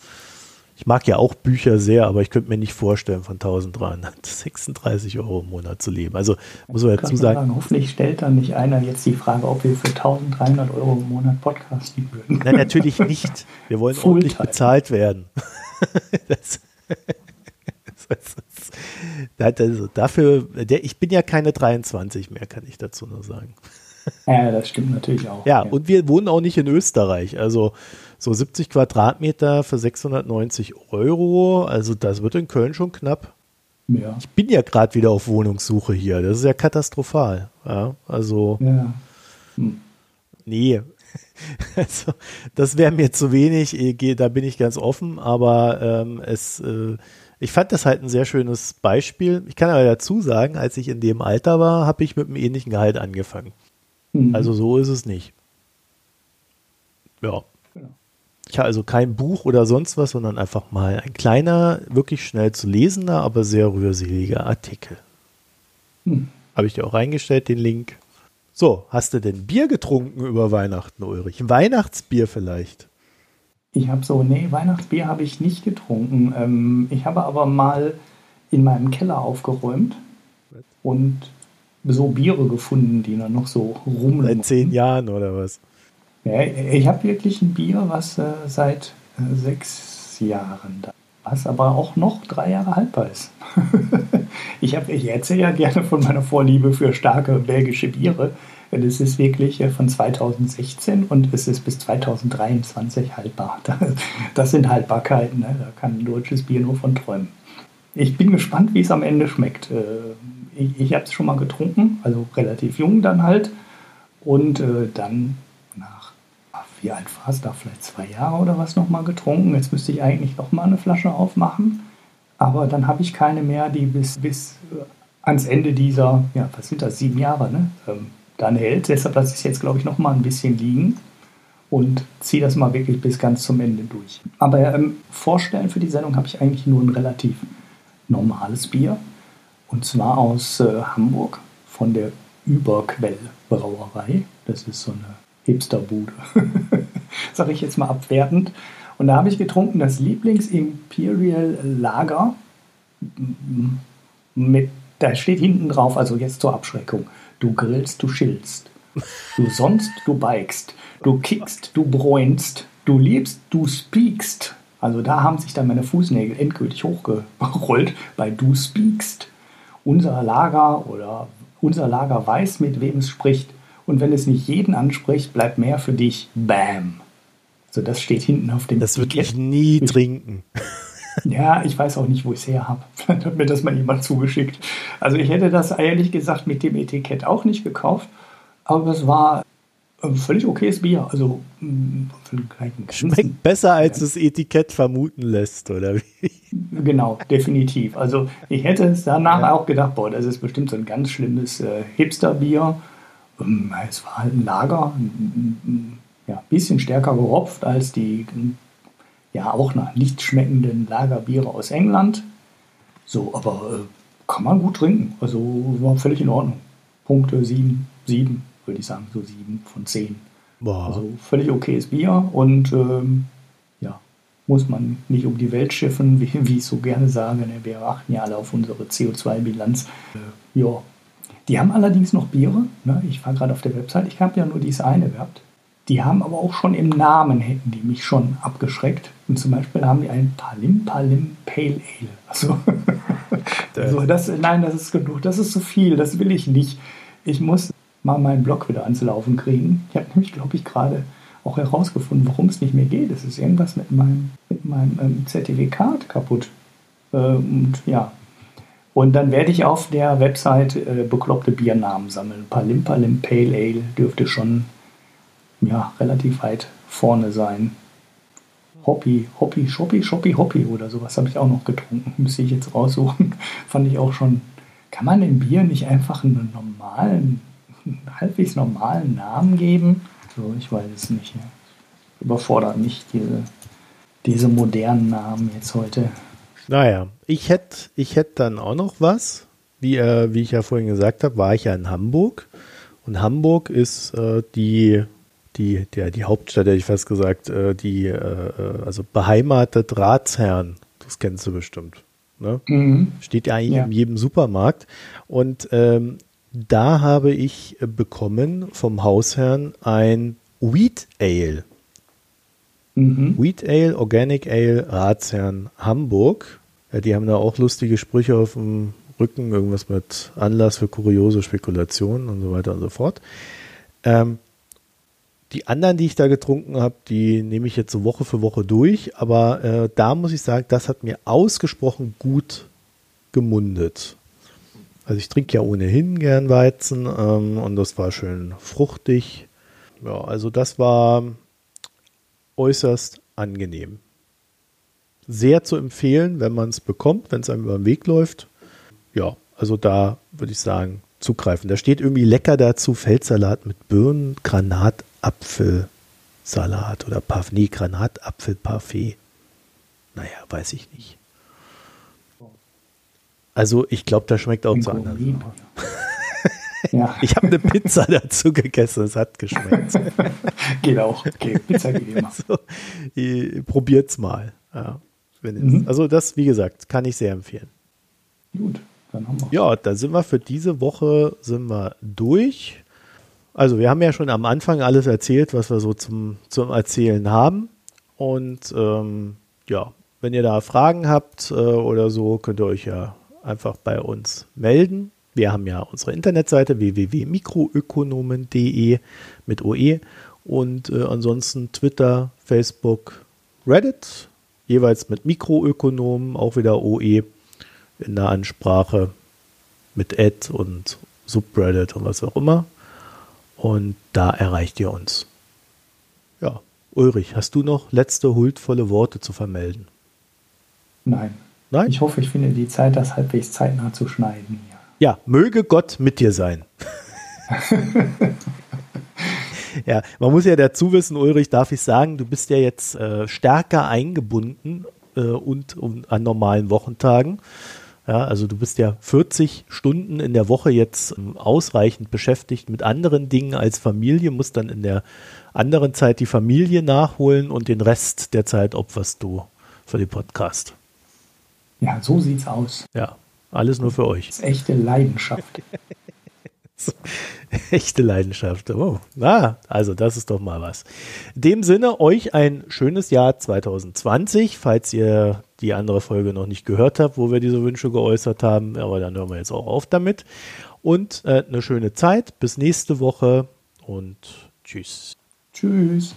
Ich mag ja auch Bücher sehr, aber ich könnte mir nicht vorstellen, von 1336 Euro im Monat zu leben. Also muss man dazu sagen, sagen. Hoffentlich stellt dann nicht einer jetzt die Frage, ob wir für 1300 Euro im Monat podcasten würden. Nein, natürlich nicht. Wir wollen ordentlich bezahlt werden. das, das, das, dafür, der, ich bin ja keine 23 mehr, kann ich dazu nur sagen. Ja, das stimmt natürlich auch. Ja, ja, und wir wohnen auch nicht in Österreich. Also so 70 Quadratmeter für 690 Euro. Also das wird in Köln schon knapp. Ja. Ich bin ja gerade wieder auf Wohnungssuche hier. Das ist ja katastrophal. Ja, also. Ja. Hm. Nee. Also, das wäre mir zu wenig. Da bin ich ganz offen. Aber ähm, es. Äh, ich fand das halt ein sehr schönes Beispiel. Ich kann aber dazu sagen, als ich in dem Alter war, habe ich mit einem ähnlichen Gehalt angefangen. Mhm. Also so ist es nicht. Ja. Ich habe also kein Buch oder sonst was, sondern einfach mal ein kleiner, wirklich schnell zu lesender, aber sehr rührseliger Artikel. Hm. Habe ich dir auch reingestellt, den Link. So, hast du denn Bier getrunken über Weihnachten, Ulrich? Weihnachtsbier vielleicht? Ich habe so, nee, Weihnachtsbier habe ich nicht getrunken. Ähm, ich habe aber mal in meinem Keller aufgeräumt und so Biere gefunden, die dann noch so rumlaufen. Seit zehn Jahren oder was? Ja, ich habe wirklich ein Bier, was äh, seit äh, sechs Jahren da was aber auch noch drei Jahre haltbar ist. ich, hab, ich erzähle ja gerne von meiner Vorliebe für starke belgische Biere. Das ist wirklich äh, von 2016 und es ist bis 2023 haltbar. Das sind Haltbarkeiten, ne? da kann ein deutsches Bier nur von träumen. Ich bin gespannt, wie es am Ende schmeckt. Ich, ich habe es schon mal getrunken, also relativ jung dann halt. Und äh, dann wie alt war es da, vielleicht zwei Jahre oder was nochmal getrunken. Jetzt müsste ich eigentlich nochmal eine Flasche aufmachen. Aber dann habe ich keine mehr, die bis, bis äh, ans Ende dieser, ja, was sind das, sieben Jahre, ne? Ähm, dann hält. Deshalb lasse ich es jetzt, glaube ich, nochmal ein bisschen liegen und ziehe das mal wirklich bis ganz zum Ende durch. Aber ähm, vorstellen für die Sendung habe ich eigentlich nur ein relativ normales Bier. Und zwar aus äh, Hamburg von der Überquell Brauerei. Das ist so eine Hipsterbude. Sage ich jetzt mal abwertend. Und da habe ich getrunken das Lieblings-Imperial Lager. Mit, da steht hinten drauf, also jetzt zur Abschreckung. Du grillst, du schillst. Du sonst, du bikest. Du kickst, du bräunst. Du liebst, du speakst. Also da haben sich dann meine Fußnägel endgültig hochgerollt bei du speakst. Unser Lager oder unser Lager weiß, mit wem es spricht. Und wenn es nicht jeden anspricht, bleibt mehr für dich. Bam. So, das steht hinten auf dem Das würde ich nie trinken. Ja, ich weiß auch nicht, wo ich es her habe. Vielleicht hat mir das mal jemand zugeschickt. Also ich hätte das ehrlich gesagt mit dem Etikett auch nicht gekauft. Aber es war völlig okayes Bier. Also mm, Schmeckt besser, als das Etikett vermuten lässt, oder wie? Genau, definitiv. Also ich hätte es danach ja. auch gedacht, boah, das ist bestimmt so ein ganz schlimmes äh, Hipster-Bier. Ähm, es war halt ein Lager, ein ja, bisschen stärker geropft als die ja auch nach nicht schmeckenden Lagerbiere aus England. So, aber äh, kann man gut trinken. Also war völlig in Ordnung. Punkte 7, 7, würde ich sagen, so 7 von 10. Boah. Also völlig okayes Bier und ähm, ja, muss man nicht um die Welt schiffen, wie, wie ich so gerne sage. Ne? Wir achten ja alle auf unsere CO2-Bilanz. Äh, ja, die haben allerdings noch Biere. Ne? Ich war gerade auf der Website, ich habe ja nur dieses eine gehabt. Die haben aber auch schon im Namen, hätten die mich schon abgeschreckt. Und zum Beispiel haben die ein Palim Palim Pale Ale. Also, also das, nein, das ist genug, das ist zu viel, das will ich nicht. Ich muss mal meinen Blog wieder ans Laufen kriegen. Ich habe nämlich, glaube ich, gerade auch herausgefunden, warum es nicht mehr geht. Es ist irgendwas mit meinem, mit meinem ähm, Zertifikat kaputt. Äh, und ja. Und dann werde ich auf der Website äh, bekloppte Biernamen sammeln. Palim Palim Pale Ale dürfte schon ja, relativ weit vorne sein. Hoppy, Hoppy, Shoppy, Shoppy, Hoppy oder sowas habe ich auch noch getrunken. Müsste ich jetzt raussuchen. Fand ich auch schon. Kann man dem Bier nicht einfach einen normalen, halbwegs normalen Namen geben? So, ich weiß es nicht. Überfordert mich diese, diese modernen Namen jetzt heute. Naja, ich hätte ich hätt dann auch noch was. Wie, äh, wie ich ja vorhin gesagt habe, war ich ja in Hamburg. Und Hamburg ist äh, die die, der, die Hauptstadt, hätte ich fast gesagt, äh, die, äh, äh, also beheimatet Ratsherren, das kennst du bestimmt. Ne? Mhm. Steht ja eigentlich ja. in jedem Supermarkt. Und ähm, da habe ich bekommen vom Hausherrn ein Wheat Ale. Mhm. Wheat Ale, Organic Ale, Ratsherrn Hamburg. Ja, die haben da auch lustige Sprüche auf dem Rücken, irgendwas mit Anlass für kuriose Spekulationen und so weiter und so fort. Ähm, die anderen, die ich da getrunken habe, die nehme ich jetzt so Woche für Woche durch. Aber äh, da muss ich sagen, das hat mir ausgesprochen gut gemundet. Also ich trinke ja ohnehin gern Weizen ähm, und das war schön fruchtig. Ja, also das war äußerst angenehm. Sehr zu empfehlen, wenn man es bekommt, wenn es einem über den Weg läuft. Ja, also da würde ich sagen, zugreifen. Da steht irgendwie lecker dazu Feldsalat mit Birnen, Granat, Apfelsalat oder nee, Granatapfelparfait. Naja, weiß ich nicht. Also ich glaube, das schmeckt auch zu anders. Ja. Ich habe eine Pizza dazu gegessen, es hat geschmeckt. geht auch. Okay, Pizza geht immer. Also, probiert's mal. Ja, mhm. Also das, wie gesagt, kann ich sehr empfehlen. Gut, dann haben wir. Ja, da sind wir für diese Woche sind wir durch. Also wir haben ja schon am Anfang alles erzählt, was wir so zum, zum Erzählen haben. Und ähm, ja, wenn ihr da Fragen habt äh, oder so, könnt ihr euch ja einfach bei uns melden. Wir haben ja unsere Internetseite www.mikroökonomen.de mit OE und äh, ansonsten Twitter, Facebook, Reddit, jeweils mit Mikroökonomen, auch wieder OE in der Ansprache mit Ad und Subreddit und was auch immer. Und da erreicht ihr uns. Ja, Ulrich, hast du noch letzte huldvolle Worte zu vermelden? Nein. Nein? Ich hoffe, ich finde die Zeit, das halbwegs zeitnah zu schneiden. Ja, ja möge Gott mit dir sein. ja, man muss ja dazu wissen, Ulrich, darf ich sagen, du bist ja jetzt äh, stärker eingebunden äh, und um, an normalen Wochentagen. Ja, also du bist ja 40 Stunden in der Woche jetzt ähm, ausreichend beschäftigt mit anderen Dingen als Familie, musst dann in der anderen Zeit die Familie nachholen und den Rest der Zeit opferst du für den Podcast. Ja, so sieht's aus. Ja, alles nur für euch. Das ist echte Leidenschaft. Echte Leidenschaft. Oh, ah, also das ist doch mal was. In dem Sinne, euch ein schönes Jahr 2020, falls ihr die andere Folge noch nicht gehört habt, wo wir diese Wünsche geäußert haben. Aber dann hören wir jetzt auch auf damit. Und äh, eine schöne Zeit. Bis nächste Woche und tschüss. Tschüss.